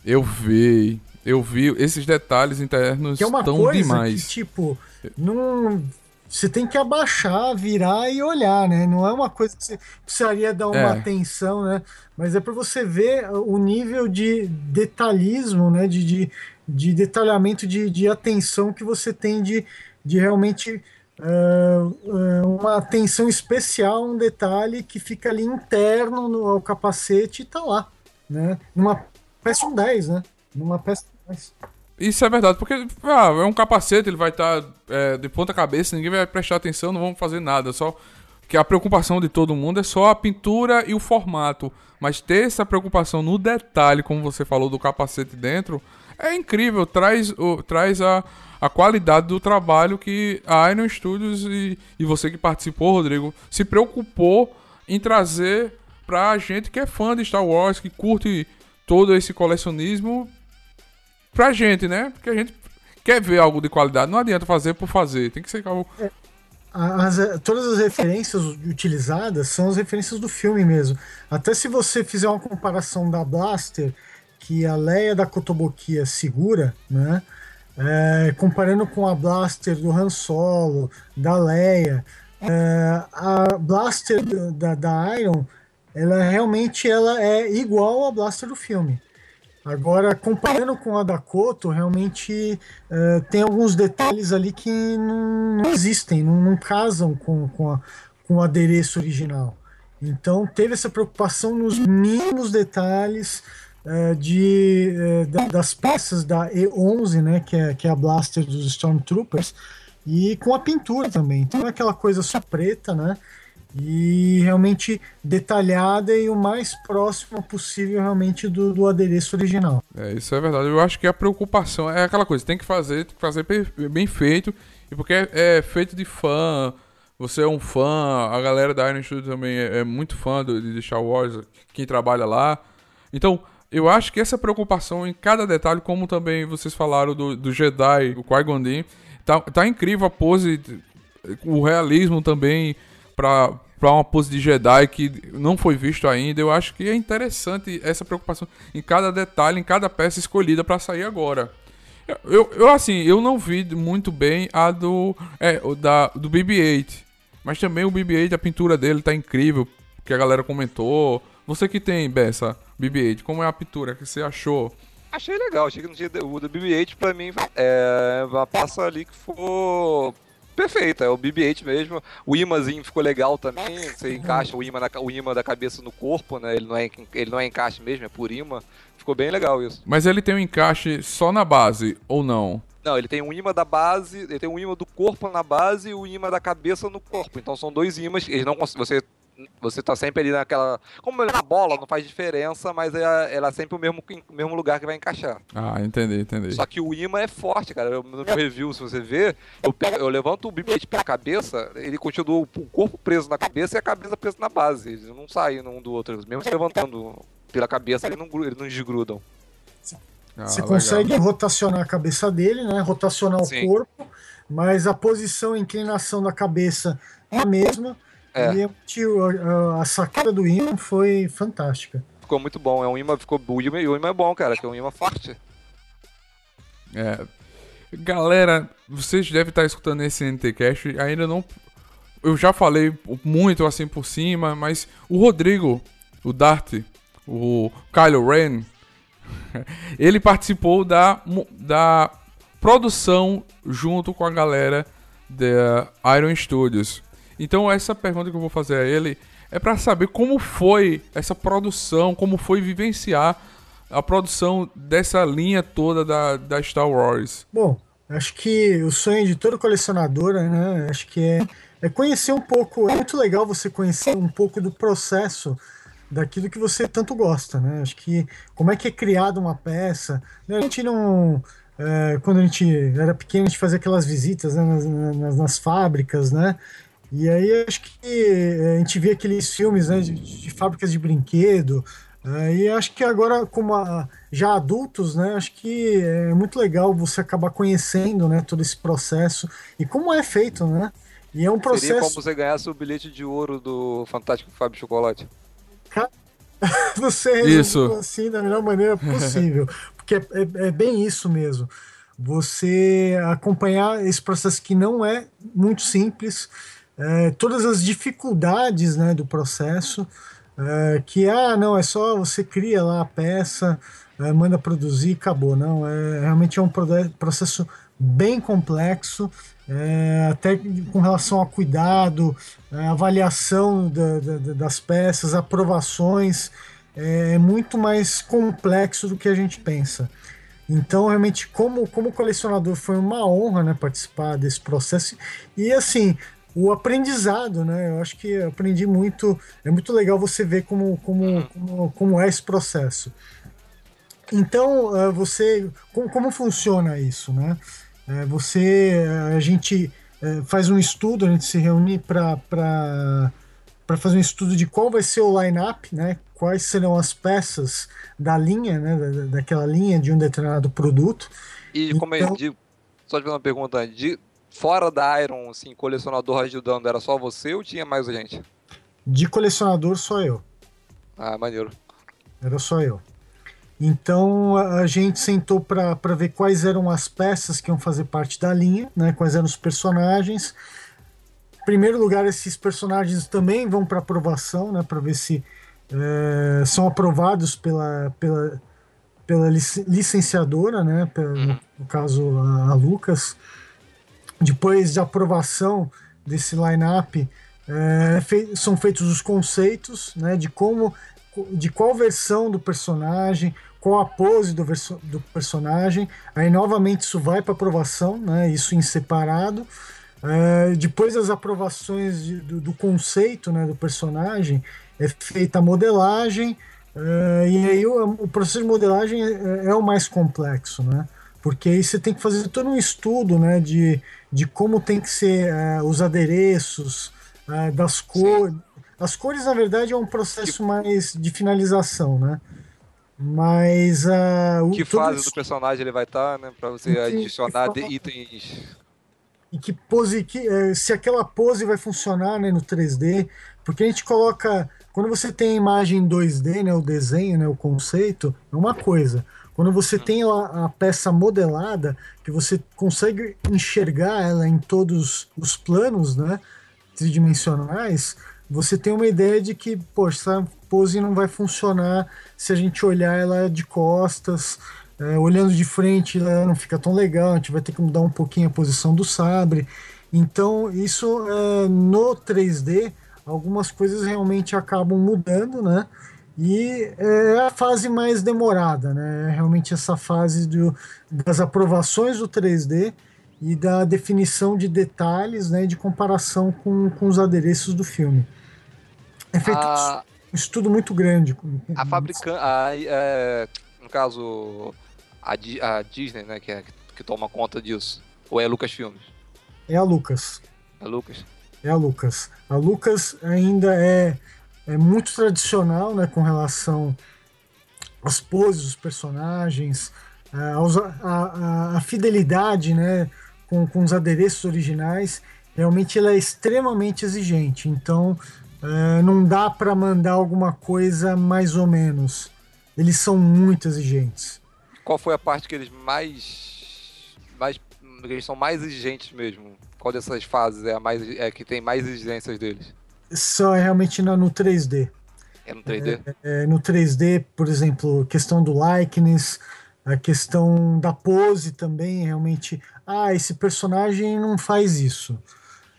Eu vi, eu vi esses detalhes internos que é uma tão coisa demais. que, tipo, não você tem que abaixar, virar e olhar, né? Não é uma coisa que você precisaria dar uma É. atenção, né? Mas é para você ver o nível de detalhismo, né? De, de, de detalhamento, de, de atenção que você tem de, de realmente ah, uma atenção especial, um detalhe que fica ali interno no, ao capacete e tá lá, né? Numa peça um 10, né? Numa peça 10. Isso é verdade, porque ah, é um capacete, ele vai estar de ponta cabeça, ninguém vai prestar atenção, não vamos fazer nada. Só que a preocupação de todo mundo é só a pintura e o formato. Mas ter essa preocupação no detalhe, como você falou do capacete dentro, é incrível. Traz, o, traz a, a qualidade do trabalho que a Iron Studios e, e você que participou, Rodrigo, se preocupou em trazer pra gente que é fã de Star Wars, que curte todo esse colecionismo pra gente, né? Porque a gente quer ver algo de qualidade. Não adianta fazer por fazer. Tem que ser algo. As- todas as referências utilizadas são as referências do filme mesmo. Até se você fizer uma comparação da Blaster que a Leia da Kotobukiya segura, né? É, comparando com a Blaster do Han Solo, da Leia, é, a Blaster da, da Iron, ela realmente ela é igual à Blaster do filme. Agora, comparando com a da Koto, realmente eh, tem alguns detalhes ali que não, não existem, não, não casam com, com, a- com o adereço original. Então, teve essa preocupação nos mínimos detalhes eh, de, eh, da- das peças da E11, né, que é, que é a blaster dos Stormtroopers, e com a pintura também. Então, é aquela coisa só preta, né? E realmente detalhada e o mais próximo possível realmente do, do adereço original. É, isso é verdade. Eu acho que a preocupação é aquela coisa, tem que fazer, tem que fazer bem feito. E porque é, é feito de fã, você é um fã, a galera da Iron Studio também é, é muito fã do, de Star Wars, quem trabalha lá. Então, eu acho que essa preocupação em cada detalhe, como também vocês falaram do, do Jedi, o Qui-Gon tá, tá incrível a pose, o realismo também pra, pra uma pose de Jedi que não foi visto ainda. Eu acho que é interessante essa preocupação em cada detalhe, em cada peça escolhida pra sair agora. Eu, eu, assim, eu não vi muito bem a do, é, da, do BB-8. Mas também o BB-8, a pintura dele tá incrível, que a galera comentou. Você que tem, Bessa, BB-8, como é a pintura que você achou? Achei legal, achei que não tinha. O do BB-8 pra mim é uma peça ali que ficou perfeita, é o BB-8 mesmo. O imãzinho ficou legal também, você encaixa o imã, na, o imã da cabeça no corpo, né? Ele não, é, ele não é encaixe mesmo, é por imã. Ficou bem legal isso. Mas ele tem um encaixe só na base, ou não? Não, ele tem um imã da base, ele tem um imã do corpo na base e o imã da cabeça no corpo. Então são dois imãs, eles não você você tá sempre ali naquela, como ele é na bola, não faz diferença, mas é, ela é sempre o mesmo o mesmo lugar que vai encaixar. Ah, entendi, entendi. Só que o imã é forte, cara. Eu, no meu review, se você ver, eu, pego- eu levanto o BB-8 pela cabeça, ele continua o corpo preso na cabeça e a cabeça presa na base. Eles não saem um do outro. Mesmo se levantando pela cabeça, eles não, eles não desgrudam. Ah, Você legal. consegue rotacionar a cabeça dele, né? Rotacionar Sim. o corpo, mas a posição e inclinação da cabeça é a mesma. É. E tio, a, a sacada do imã foi fantástica. Ficou muito bom. É um imã, ficou, o imã, o imã é bom, cara, que é um imã forte. É. Galera, vocês devem estar escutando esse NTCast. Ainda não. Eu já falei muito assim por cima, mas o Rodrigo, o Dart, o Kylo Ren, ele participou da, da produção junto com a galera da Iron Studios. Então essa pergunta que eu vou fazer a ele é para saber como foi essa produção, como foi vivenciar a produção dessa linha toda da, da Star Wars. Bom, acho que o sonho de todo colecionador, né? Acho que é, é conhecer um pouco. É muito legal você conhecer um pouco do processo daquilo que você tanto gosta, né? Acho que como é que é criada uma peça. né, A gente não. é, quando a gente era pequeno, a gente fazia aquelas visitas né, nas, nas, nas fábricas, né? E aí acho que eh, a gente vê aqueles filmes né, de, de fábricas de brinquedo, uh, e acho que agora, como a, já adultos, né, acho que é muito legal você acabar conhecendo né, todo esse processo e como é feito, né? E é um processo. Seria como você ganhasse o bilhete de ouro do Fantástico Fábio Chocolate. você isso. assim da melhor maneira possível. porque é, é, é bem isso mesmo você acompanhar esse processo que não é muito simples, é, todas as dificuldades né, do processo, é, que ah, não, é só você cria lá a peça, é, manda produzir e acabou. Não, é, realmente é um processo bem complexo, é, até com relação a cuidado, é, avaliação da, da, das peças, aprovações, é muito mais complexo do que a gente pensa. Então, realmente, como, como colecionador, foi uma honra né, participar desse processo. E, assim, o aprendizado, né? Eu acho que aprendi muito. É muito legal você ver como, como, como, como é esse processo. Então, uh, você. Como, como funciona isso, né? Uh, você. A gente faz um estudo, a gente se reúne para para fazer um estudo de qual vai ser o line-up, né? quais serão as peças da linha, né? Da, daquela linha de um determinado produto. E então, como é, de, só de uma pergunta, de, fora da Iron, assim, colecionador ajudando, era só você ou tinha mais gente? De colecionador, só eu. Ah, maneiro. Era só eu. Então a gente sentou para ver quais eram as peças que iam fazer parte da linha, né? quais eram os personagens, primeiro lugar, esses personagens também vão para aprovação, né, para ver se é, são aprovados pela, pela, pela licenciadora, né, pela, no, uhum. no caso a, a, Lucas. Depois de aprovação desse line-up, é, fei são feitos os conceitos né, de como, de qual versão do personagem, qual a pose do, do personagem. Aí novamente isso vai para aprovação, né, isso em separado. É, depois das aprovações de, do, do, conceito né, do personagem, é feita a modelagem, é, e aí o, o, processo de modelagem é, é, o mais complexo, né? Porque aí você tem que fazer todo um estudo né, de, de como tem que ser é, os adereços, é, das cores. As cores, na verdade, é um processo mais de finalização, né? Mas. Uh, que fase isso... do personagem ele vai estar, tá, né? Para você que, adicionar que itens e que pose que se aquela pose vai funcionar né, no 3D, porque a gente coloca quando você tem a imagem 2D, né, o desenho, né, o conceito, é uma coisa. Quando você tem a, a peça modelada, que você consegue enxergar ela em todos os planos, né, tridimensionais, você tem uma ideia de que, poxa, essa pose não vai funcionar se a gente olhar ela de costas, é, olhando de frente ela não fica tão legal, a gente vai ter que mudar um pouquinho a posição do sabre. Então, isso é, no 3D, algumas coisas realmente acabam mudando, né? E é a fase mais demorada, né? É realmente essa fase do, das aprovações do 3D e da definição de detalhes, né? De comparação com, com os adereços do filme. É feito a... um estudo muito grande. A fabricante, é, no caso, a, a Disney, né, que, é, que toma conta disso? Ou é a Lucasfilmes? É a Lucas. É a Lucas? É a Lucas. A Lucas ainda é, é muito tradicional, né, com relação às poses dos personagens, a, a, a fidelidade, né, com, com os adereços originais. Realmente ela é extremamente exigente. Então, é, não dá para mandar alguma coisa mais ou menos. Eles são muito exigentes qual foi a parte que eles mais. mais eles são mais exigentes mesmo? Qual dessas fases é a mais é que tem mais exigências deles? Só é realmente no, no 3D. É no 3D? É, é, no 3D, por exemplo, questão do likeness, a questão da pose também, realmente. Ah, esse personagem não faz isso.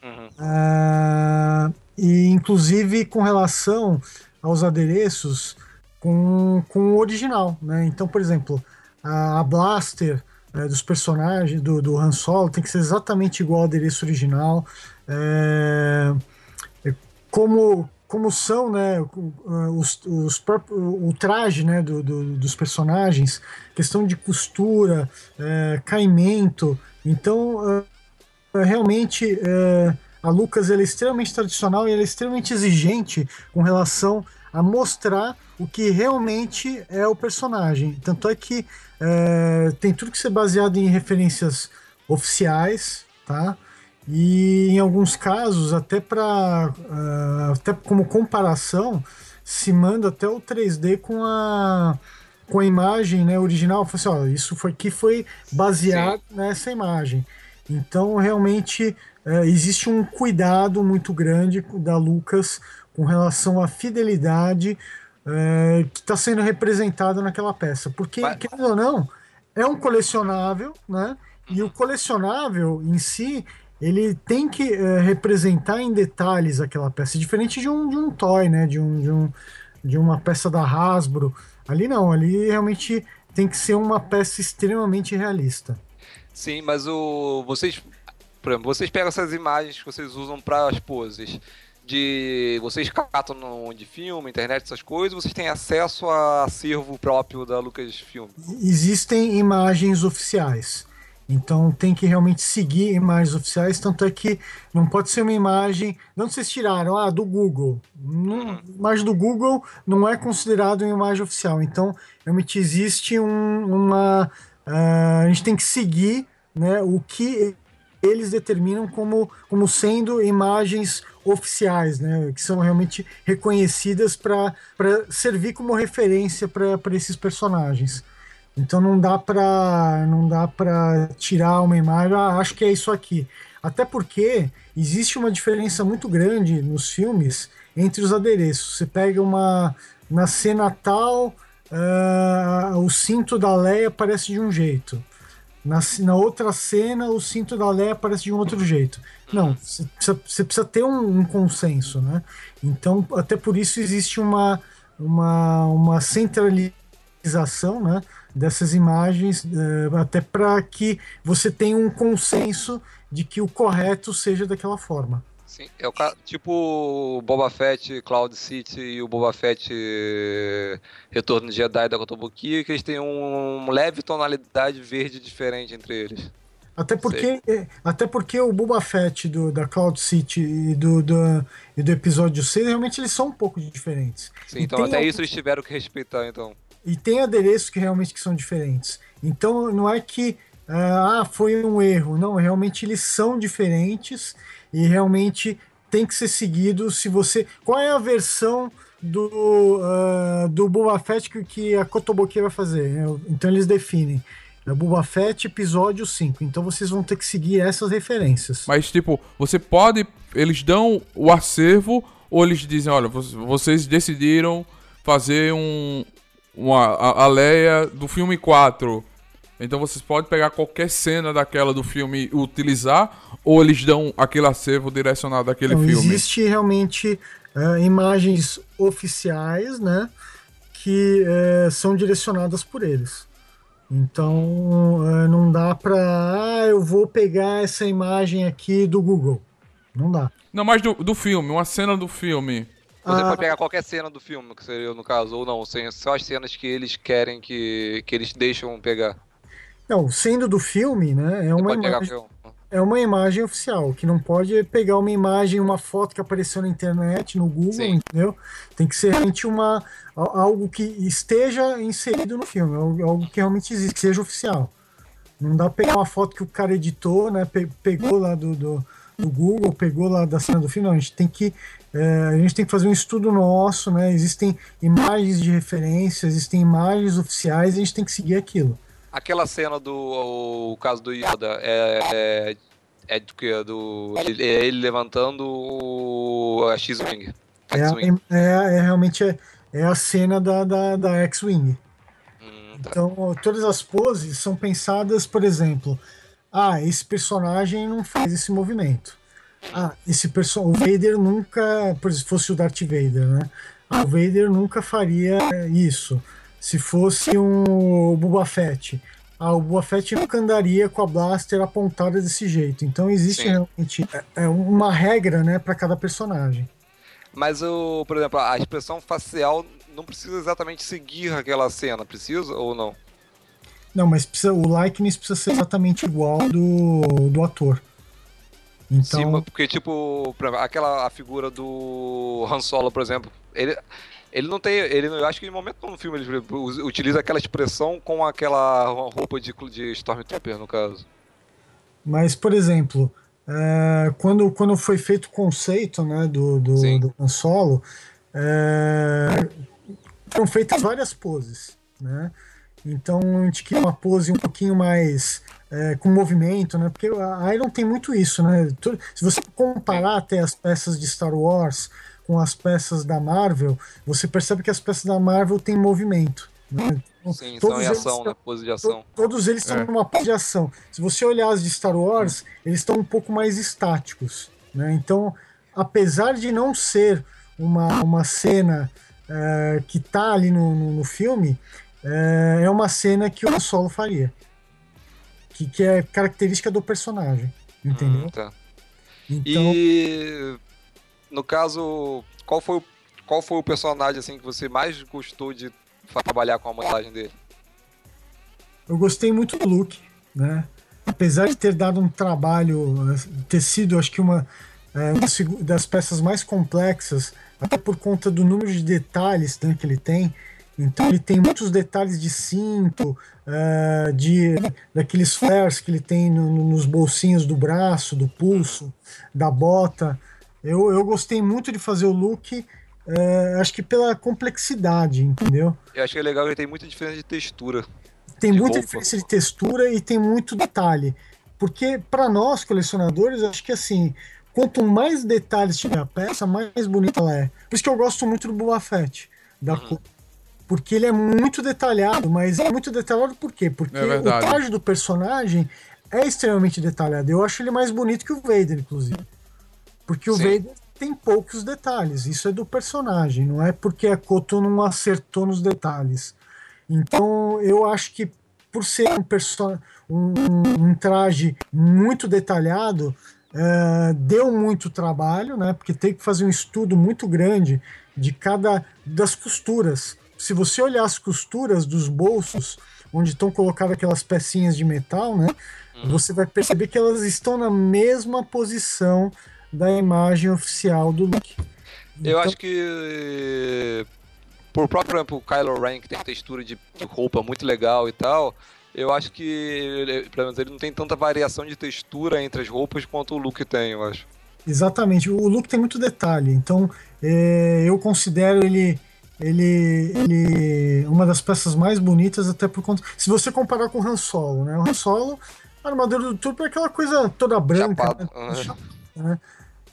Uhum. Ah, e inclusive com relação aos adereços com, com o original, né? Então, por exemplo, a, blaster é, dos personagens do, do Han Solo tem que ser exatamente igual ao adereço original. É como, como são né, os, os o traje né, do, do, dos personagens, questão de costura, é, caimento. Então, é, realmente, é, a Lucas é extremamente tradicional e é extremamente exigente com relação a mostrar o que realmente é o personagem. Tanto é que tem tudo que ser baseado em referências oficiais, tá? E em alguns casos, até para uh, ah, até como comparação, se manda até o 3D com a com a imagem né, original. Assim, ó, isso foi que foi baseado Sim. nessa imagem. Então, realmente, é, existe um cuidado muito grande da Lucas com relação à fidelidade é, que está sendo representada naquela peça. Porque, Mas... querendo ou não, é um colecionável, né? E o colecionável em si, ele tem que é, representar em detalhes aquela peça, diferente de um, de um toy, né? De, um, de, um, de uma peça da Hasbro. Ali não, ali realmente tem que ser uma peça extremamente realista. Sim, mas o vocês, por exemplo, vocês pegam essas imagens que vocês usam para as poses de vocês catam de filme, internet, essas coisas, vocês têm acesso a acervo próprio da Lucasfilm? Existem imagens oficiais. Então tem que realmente seguir imagens oficiais, tanto é que não pode ser uma imagem. Não vocês tiraram, ah, do Google. Não, uhum. imagem do Google não é considerado uma imagem oficial. Então, realmente existe um, uma. Uh, a gente tem que seguir né, o que eles determinam como, como sendo imagens oficiais, né, que são realmente reconhecidas para servir como referência para esses personagens. Então não dá para não dá para tirar uma imagem, ah, acho que é isso aqui. Até porque existe uma diferença muito grande nos filmes entre os adereços. Você pega uma na cena tal, uh, o cinto da Leia parece de um jeito. Na, na outra cena, o cinto da Leia aparece de um outro jeito. Não, você precisa, precisa, ter um, um, consenso, né? Então, até por isso existe uma, uma, uma centralização, né? Dessas imagens, uh, até para que você tenha um consenso de que o correto seja daquela forma. Sim, é o tipo o Boba Fett, Cloud City e o Boba Fett eh, Retorno de Jedi da Kotobuki, que eles têm um, leve tonalidade verde diferente entre eles. Até porque, é, até porque o Boba Fett do, da Cloud City e do, do, e do episódio 6, realmente eles são um pouco diferentes. Sim, e então até isso eles tiveram que respeitar, então. E tem adereços que realmente que são diferentes. Então não é que ah, foi um erro. Não, realmente eles são diferentes e realmente tem que ser seguido se você. Qual é a versão do, uh, do Boba Fett que, que a Kotobuki vai fazer? Então eles definem. É Boba Fett episódio 5. Então vocês vão ter que seguir essas referências. Mas, tipo, você pode. Eles dão o acervo ou eles dizem: olha, vocês decidiram fazer um, uma, a, a Leia do filme 4. Então vocês podem pegar qualquer cena daquela do filme e utilizar, ou eles dão aquele acervo direcionado àquele então, filme? Existe realmente uh, imagens oficiais, né? Que uh, são direcionadas por eles. Então uh, não dá pra. Ah, eu vou pegar essa imagem aqui do Google. Não dá. Não, mas do, do filme, uma cena do filme. Você ah. pode pegar qualquer cena do filme, que seria no caso, ou não, só as cenas que eles querem que, que eles deixam pegar. Não, sendo do filme, né? É uma, imagem, é uma imagem oficial, que não pode pegar uma imagem, uma foto que apareceu na internet, no Google, Sim. entendeu? Tem que ser realmente uma, algo que esteja inserido no filme, algo que realmente existe, que seja oficial. Não dá pra pegar uma foto que o cara editou, né? Pegou lá do, do, do Google, pegou lá da cena do filme, não, a gente tem que é, a gente tem que fazer um estudo nosso, né? Existem imagens de referência, existem imagens oficiais, a gente tem que seguir aquilo. Aquela cena do o, caso do Yoda é, é, é do que? Do, ele, é ele levantando o, a X-Wing. É, é, é, realmente é, é a cena da, da, da X-Wing. Hum, tá. Então, todas as poses são pensadas, por exemplo, ah, esse personagem não faz esse movimento ah, esse personagem, o Vader nunca, por se fosse o Darth Vader, né? Ah, o Vader nunca faria isso. Se fosse um Boba Fett, ah, o Boba Fett nunca andaria com a blaster apontada desse jeito. Então existe Sim. realmente é, é uma regra, né, para cada personagem. Mas o, por exemplo, a expressão facial não precisa exatamente seguir aquela cena, precisa ou não? Não, mas precisa, o likeness precisa ser exatamente igual do, do ator. Então, Sim, porque, tipo, aquela a figura do Han Solo, por exemplo, ele, ele não tem. Ele, eu acho que em momento no filme ele utiliza aquela expressão com aquela roupa de, de Stormtrooper, no caso. Mas, por exemplo, é, quando, quando foi feito o conceito né, do, do, Sim. do Han Solo, é, foram feitas várias poses, né? Então a gente queria uma pose um pouquinho mais é, com movimento, né? Porque a Iron tem muito isso, né? Se você comparar até as peças de Star Wars com as peças da Marvel, você percebe que as peças da Marvel têm movimento. Né? Então, Sim, todos são em eles ação, estão- né? Pose de ação. To- Todos eles estão É. numa pose de ação. Se você olhar as de Star Wars, eles estão um pouco mais estáticos. Né? Então, apesar de não ser uma, uma cena é, que tá ali no, no, no filme, é, é uma cena que o Han Solo faria. Que, que é característica do personagem. Entendeu? Hum, tá. Então, E no caso, qual foi o, qual foi o personagem assim que você mais gostou de trabalhar com a montagem dele? eu gostei muito do look, né? Apesar de ter dado um trabalho, ter sido, acho que uma, eh, uma das peças mais complexas, até por conta do número de detalhes né, que ele tem. Então ele tem muitos detalhes de cinto, eh, de daqueles flares que ele tem no- no- nos bolsinhos do braço, do pulso, da bota. Eu, eu gostei muito de fazer o look, eh, acho que pela complexidade, entendeu? Eu achei legal que ele tem muita diferença de textura. tem de muita roupa. diferença de textura e tem muito detalhe. Porque para nós colecionadores, acho que assim, quanto mais detalhes tiver a peça, mais bonita ela é. Por isso que eu gosto muito do Boba Fett, da Uhum. cor. Porque ele é muito detalhado, mas é muito detalhado por quê? Porque É o traje do personagem é extremamente detalhado. Eu acho ele mais bonito que o Vader, inclusive. Porque o Sim. Vader tem poucos detalhes. Isso é do personagem, não é porque a Koto não acertou nos detalhes. Então, eu acho que por ser um, um, um traje muito detalhado, eh, deu muito trabalho, né? Porque tem que fazer um estudo muito grande de cada das costuras. Se você olhar as costuras dos bolsos, onde estão colocadas aquelas pecinhas de metal, né? Você vai perceber que elas estão na mesma posição da imagem oficial do look. Eu Então- acho que por próprio exemplo, Kylo Ren que tem textura de, de roupa muito legal e tal, eu acho que ele, pelo menos ele não tem tanta variação de textura entre as roupas quanto o Luke tem, eu acho. Exatamente. O look tem muito detalhe, então é, eu considero ele, ele, ele uma das peças mais bonitas, até por conta. Se você comparar com o Han Solo, né? O Han Solo, a armadura do Trooper é aquela coisa toda branca. Chapado. né? Aham.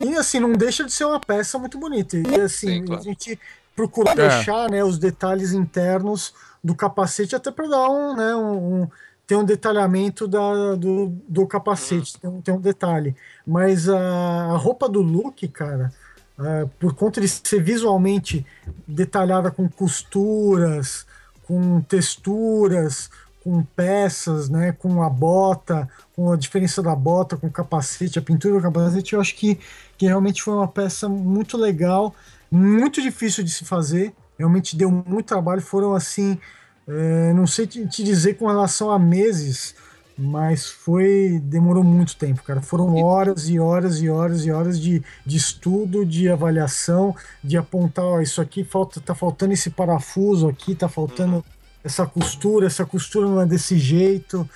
E assim, não deixa de ser uma peça muito bonita. E assim, Sim, claro. a gente procura É. deixar né, os detalhes internos do capacete até para dar um, né, um, um- ter um detalhamento da, do, do capacete, Uhum. tem, um, tem um detalhe. Mas a, a roupa do Luke, cara, ah, por conta de ser visualmente detalhada com costuras, com texturas, com peças, né, com a bota, com a diferença da bota, com o capacete, a pintura do capacete, eu acho que, que realmente foi uma peça muito legal, muito difícil de se fazer, realmente deu muito trabalho, foram assim, é, não sei te, te dizer com relação a meses, mas foi demorou muito tempo, cara. Foram horas e horas e horas e horas de, de estudo, de avaliação, de apontar, ó, isso aqui falta, tá faltando esse parafuso aqui, tá faltando essa costura, essa costura não é desse jeito,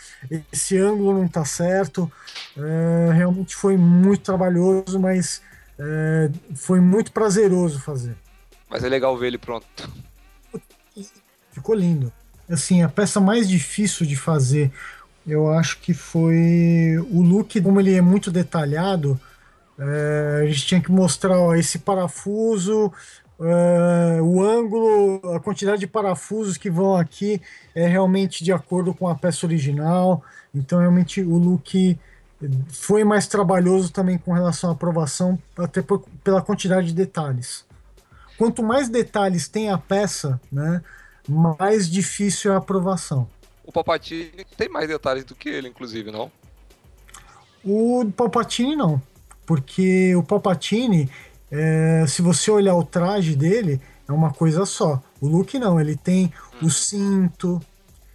esse ângulo não tá certo. É, realmente foi muito trabalhoso, mas é, foi muito prazeroso fazer. Mas é legal ver ele pronto. Ficou lindo. Assim, a peça mais difícil de fazer, eu acho que foi o look, como ele é muito detalhado. é, a gente tinha que mostrar ó, esse parafuso, é, o ângulo, a quantidade de parafusos que vão aqui é realmente de acordo com a peça original. Então, realmente, o look foi mais trabalhoso também com relação à aprovação, até por- pela quantidade de detalhes. Quanto mais detalhes tem a peça, né, mais difícil é a aprovação. O Palpatine tem mais detalhes do que ele, inclusive, não? O Palpatine não, porque o Palpatine, é, se você olhar o traje dele, é uma coisa só. O Luke não, ele tem o cinto,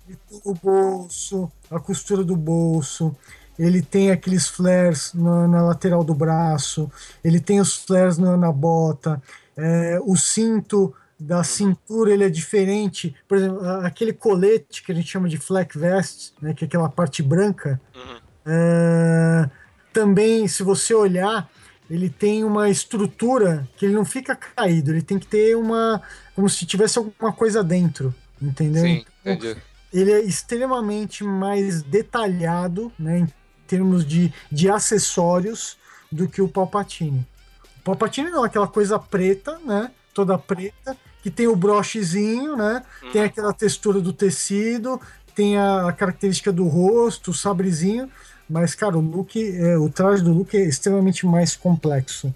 ele tem o bolso, a costura do bolso, ele tem aqueles flares na, na lateral do braço, ele tem os flares na, na bota, é, o cinto da cintura ele é diferente. Por exemplo, aquele colete que a gente chama de flak vest, né, que é aquela parte branca, uhum. é, também, se você olhar, ele tem uma estrutura que ele não fica caído, ele tem que ter uma. como se tivesse alguma coisa dentro, entendeu? Sim, então, entendi. Ele é extremamente mais detalhado, né, em termos de, de acessórios, do que o Palpatine. O Palpatine não, aquela coisa preta, né? Toda preta, que tem o brochezinho, né? Uhum. Tem aquela textura do tecido, tem a, característica do rosto, o sabrezinho. Mas, cara, o look, é, o traje do Luke é extremamente mais complexo.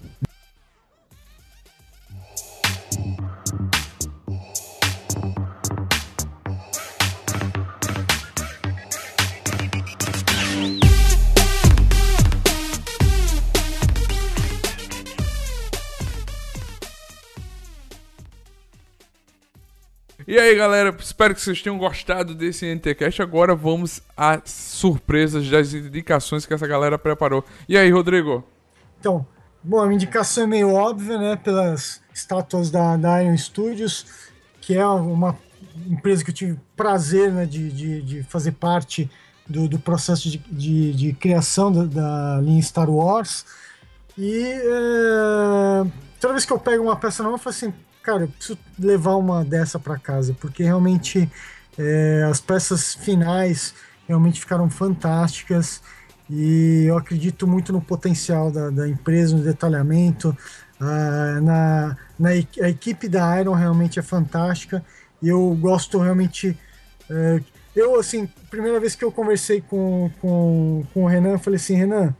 E aí, galera, espero que vocês tenham gostado desse NTCast. Agora vamos às surpresas das indicações que essa galera preparou. E aí, Rodrigo? Então, bom, a minha indicação é meio óbvia, né? Pelas estátuas da, da Iron Studios, que é uma empresa que eu tive prazer né, de, de, de fazer parte do, do processo de, de, de criação da, da, linha Star Wars. E é, toda vez que eu pego uma peça nova, eu falo assim, cara, eu preciso levar uma dessa para casa, porque realmente é, as peças finais realmente ficaram fantásticas e eu acredito muito no potencial da, da empresa, no detalhamento. Uh, na, na, a equipe da Iron realmente é fantástica e eu gosto realmente. Uh, eu, assim, primeira vez que eu conversei com, com, com o Renan, eu falei assim: Renan,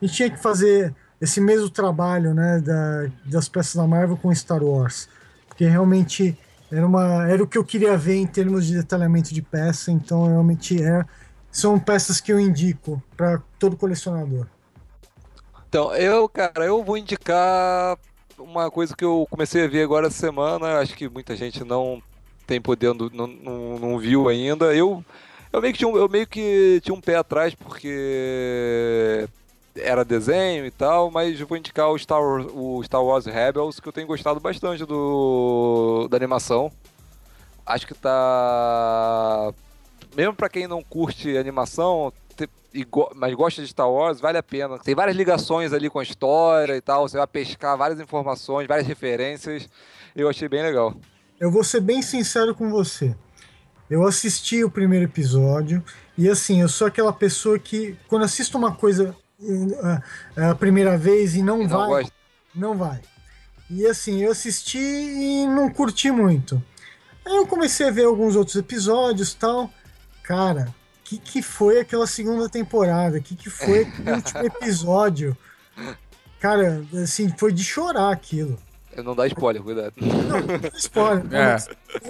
a gente tinha que fazer esse mesmo trabalho né, da, das peças da Marvel com Star Wars porque realmente era, uma, era o que eu queria ver em termos de detalhamento de peça, então realmente é, são peças que eu indico para todo colecionador. Então, eu, cara, eu vou indicar uma coisa que eu comecei a ver agora essa semana, acho que muita gente não tem podendo, não, não, não viu ainda. Eu, eu, meio que tinha, eu meio que tinha um pé atrás, porque era desenho e tal, mas vou indicar o Star, Wars, o Star Wars Rebels, que eu tenho gostado bastante do da animação. Acho que tá. Mesmo para quem não curte animação, mas gosta de Star Wars, vale a pena. Tem várias ligações ali com a história e tal, você vai pescar várias informações, várias referências. Eu achei bem legal. Eu vou ser bem sincero com você. Eu assisti o primeiro episódio e assim, eu sou aquela pessoa que quando assisto uma coisa a, a primeira vez e não, não vai. Não vai. E assim, eu assisti e não curti muito. Aí eu comecei a ver alguns outros episódios tal. Cara, o que, que foi aquela segunda temporada? O que, que foi aquele último episódio? Cara, assim, foi de chorar aquilo. Não dá spoiler, cuidado. Não, não dá spoiler. É.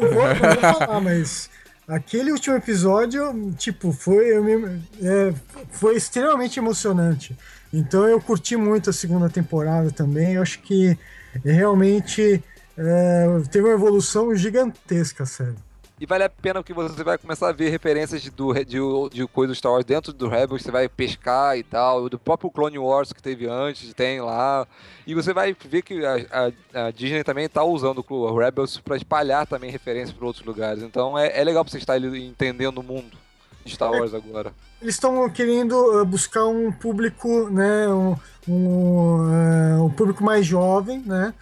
Não, vou, não vou falar, mas Aquele último episódio, tipo, foi, é, foi extremamente emocionante. Então eu curti muito a segunda temporada também. Eu acho que realmente é, teve uma evolução gigantesca, sério. E vale a pena que você vai começar a ver referências de, de, de coisas Star Wars dentro do Rebels, você vai pescar e tal, do próprio Clone Wars que teve antes, tem lá. E você vai ver que a, a, a Disney também está usando o Rebels para espalhar também referências para outros lugares. Então é, é legal para você estar entendendo o mundo de Star Wars é, agora. Eles estão querendo eh, buscar um público, né, um, um, uh, um público mais jovem, né,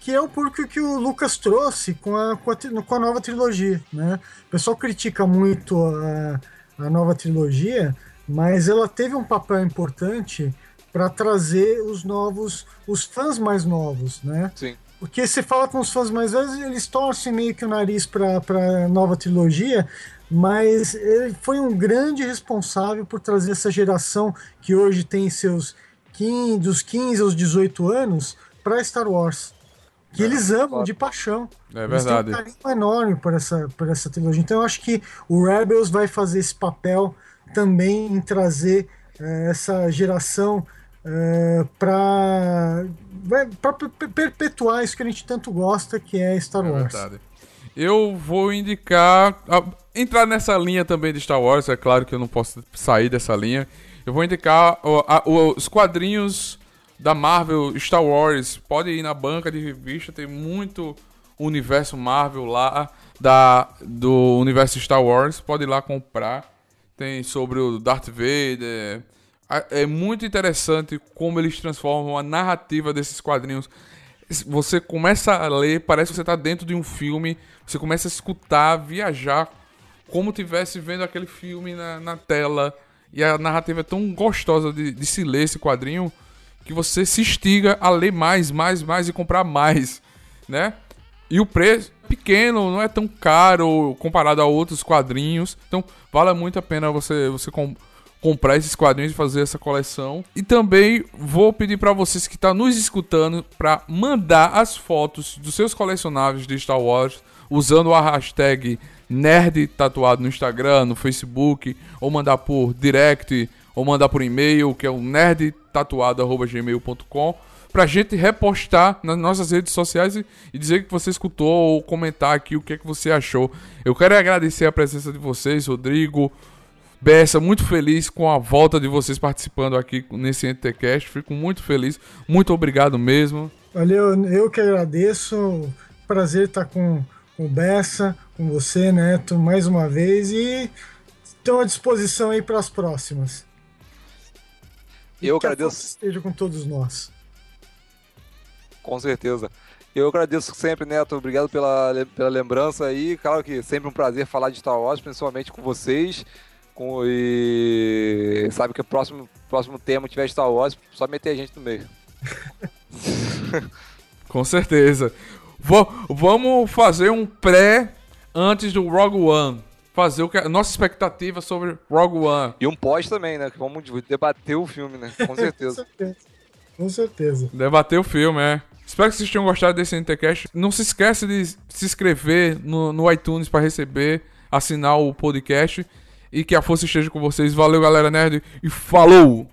que é o público que o Lucas trouxe com a, com a, com a nova trilogia, né? O pessoal critica muito a, a nova trilogia, mas ela teve um papel importante para trazer os novos, os fãs mais novos, né? Sim. Porque você fala com os fãs mais velhos, eles torcem meio que o nariz para a nova trilogia, mas ele foi um grande responsável por trazer essa geração que hoje tem seus 15, dos 15 aos 18 anos para Star Wars que eles amam de paixão. É verdade. Eles têm um carinho enorme por essa, por essa trilogia. Então eu acho que o Rebels vai fazer esse papel também em trazer uh, essa geração uh, para perpetuar isso que a gente tanto gosta, que é Star é Wars. Verdade. Eu vou indicar. entrar nessa linha também de Star Wars, é claro que eu não posso sair dessa linha. Eu vou indicar ó, a- os quadrinhos da Marvel Star Wars. Pode ir na banca de revista, tem muito universo Marvel lá da, do universo Star Wars. Pode ir lá comprar. Tem sobre o Darth Vader. É muito interessante como eles transformam a narrativa desses quadrinhos. Você começa a ler, parece que você está dentro de um filme. Você começa a escutar, viajar, como tivesse vendo aquele filme na, na tela. E a narrativa é tão gostosa de, de se ler esse quadrinho que você se instiga a ler mais, mais, mais e comprar mais, né? E o preço é pequeno, não é tão caro comparado a outros quadrinhos. Então, vale muito a pena você, você com- comprar esses quadrinhos e fazer essa coleção. E também vou pedir para vocês que estão nos escutando para mandar as fotos dos seus colecionáveis de Star Wars usando a hashtag Nerd Tatuado no Instagram, no Facebook, ou mandar por direct, ou mandar por e-mail, que é o nerdtatuado.gmail.com, pra gente repostar nas nossas redes sociais e, e dizer que você escutou ou comentar aqui o que é que você achou. Eu quero agradecer a presença de vocês, Rodrigo, Bessa, muito feliz com a volta de vocês participando aqui nesse NTCast. Fico muito feliz. Muito obrigado mesmo. Valeu, eu que agradeço. Prazer estar com, o Bessa, com você, Neto, mais uma vez. E estou à disposição aí para as próximas. E Eu que agradeço. esteja com todos nós. Com certeza. Eu agradeço sempre, Neto. Obrigado pela, pela lembrança aí. Claro que sempre um prazer falar de Star Wars, principalmente com vocês. Com, e sabe que o próximo, próximo tema tiver Star Wars, só meter a gente no meio. Com certeza. Va- vamos fazer um pré antes do Rogue One. Fazer o que a nossa expectativa sobre Rogue One. E um pós também, né? Que vamos debater o filme, né? Com Com certeza. certeza. Com certeza. Debater o filme, é. Espero que vocês tenham gostado desse NTCast. Não se esqueça de se inscrever no, no iTunes para receber, assinar o podcast. E que a força esteja com vocês. Valeu, galera nerd. E falou!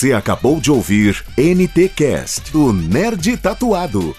Você acabou de ouvir NT Cast do Nerd Tatuado.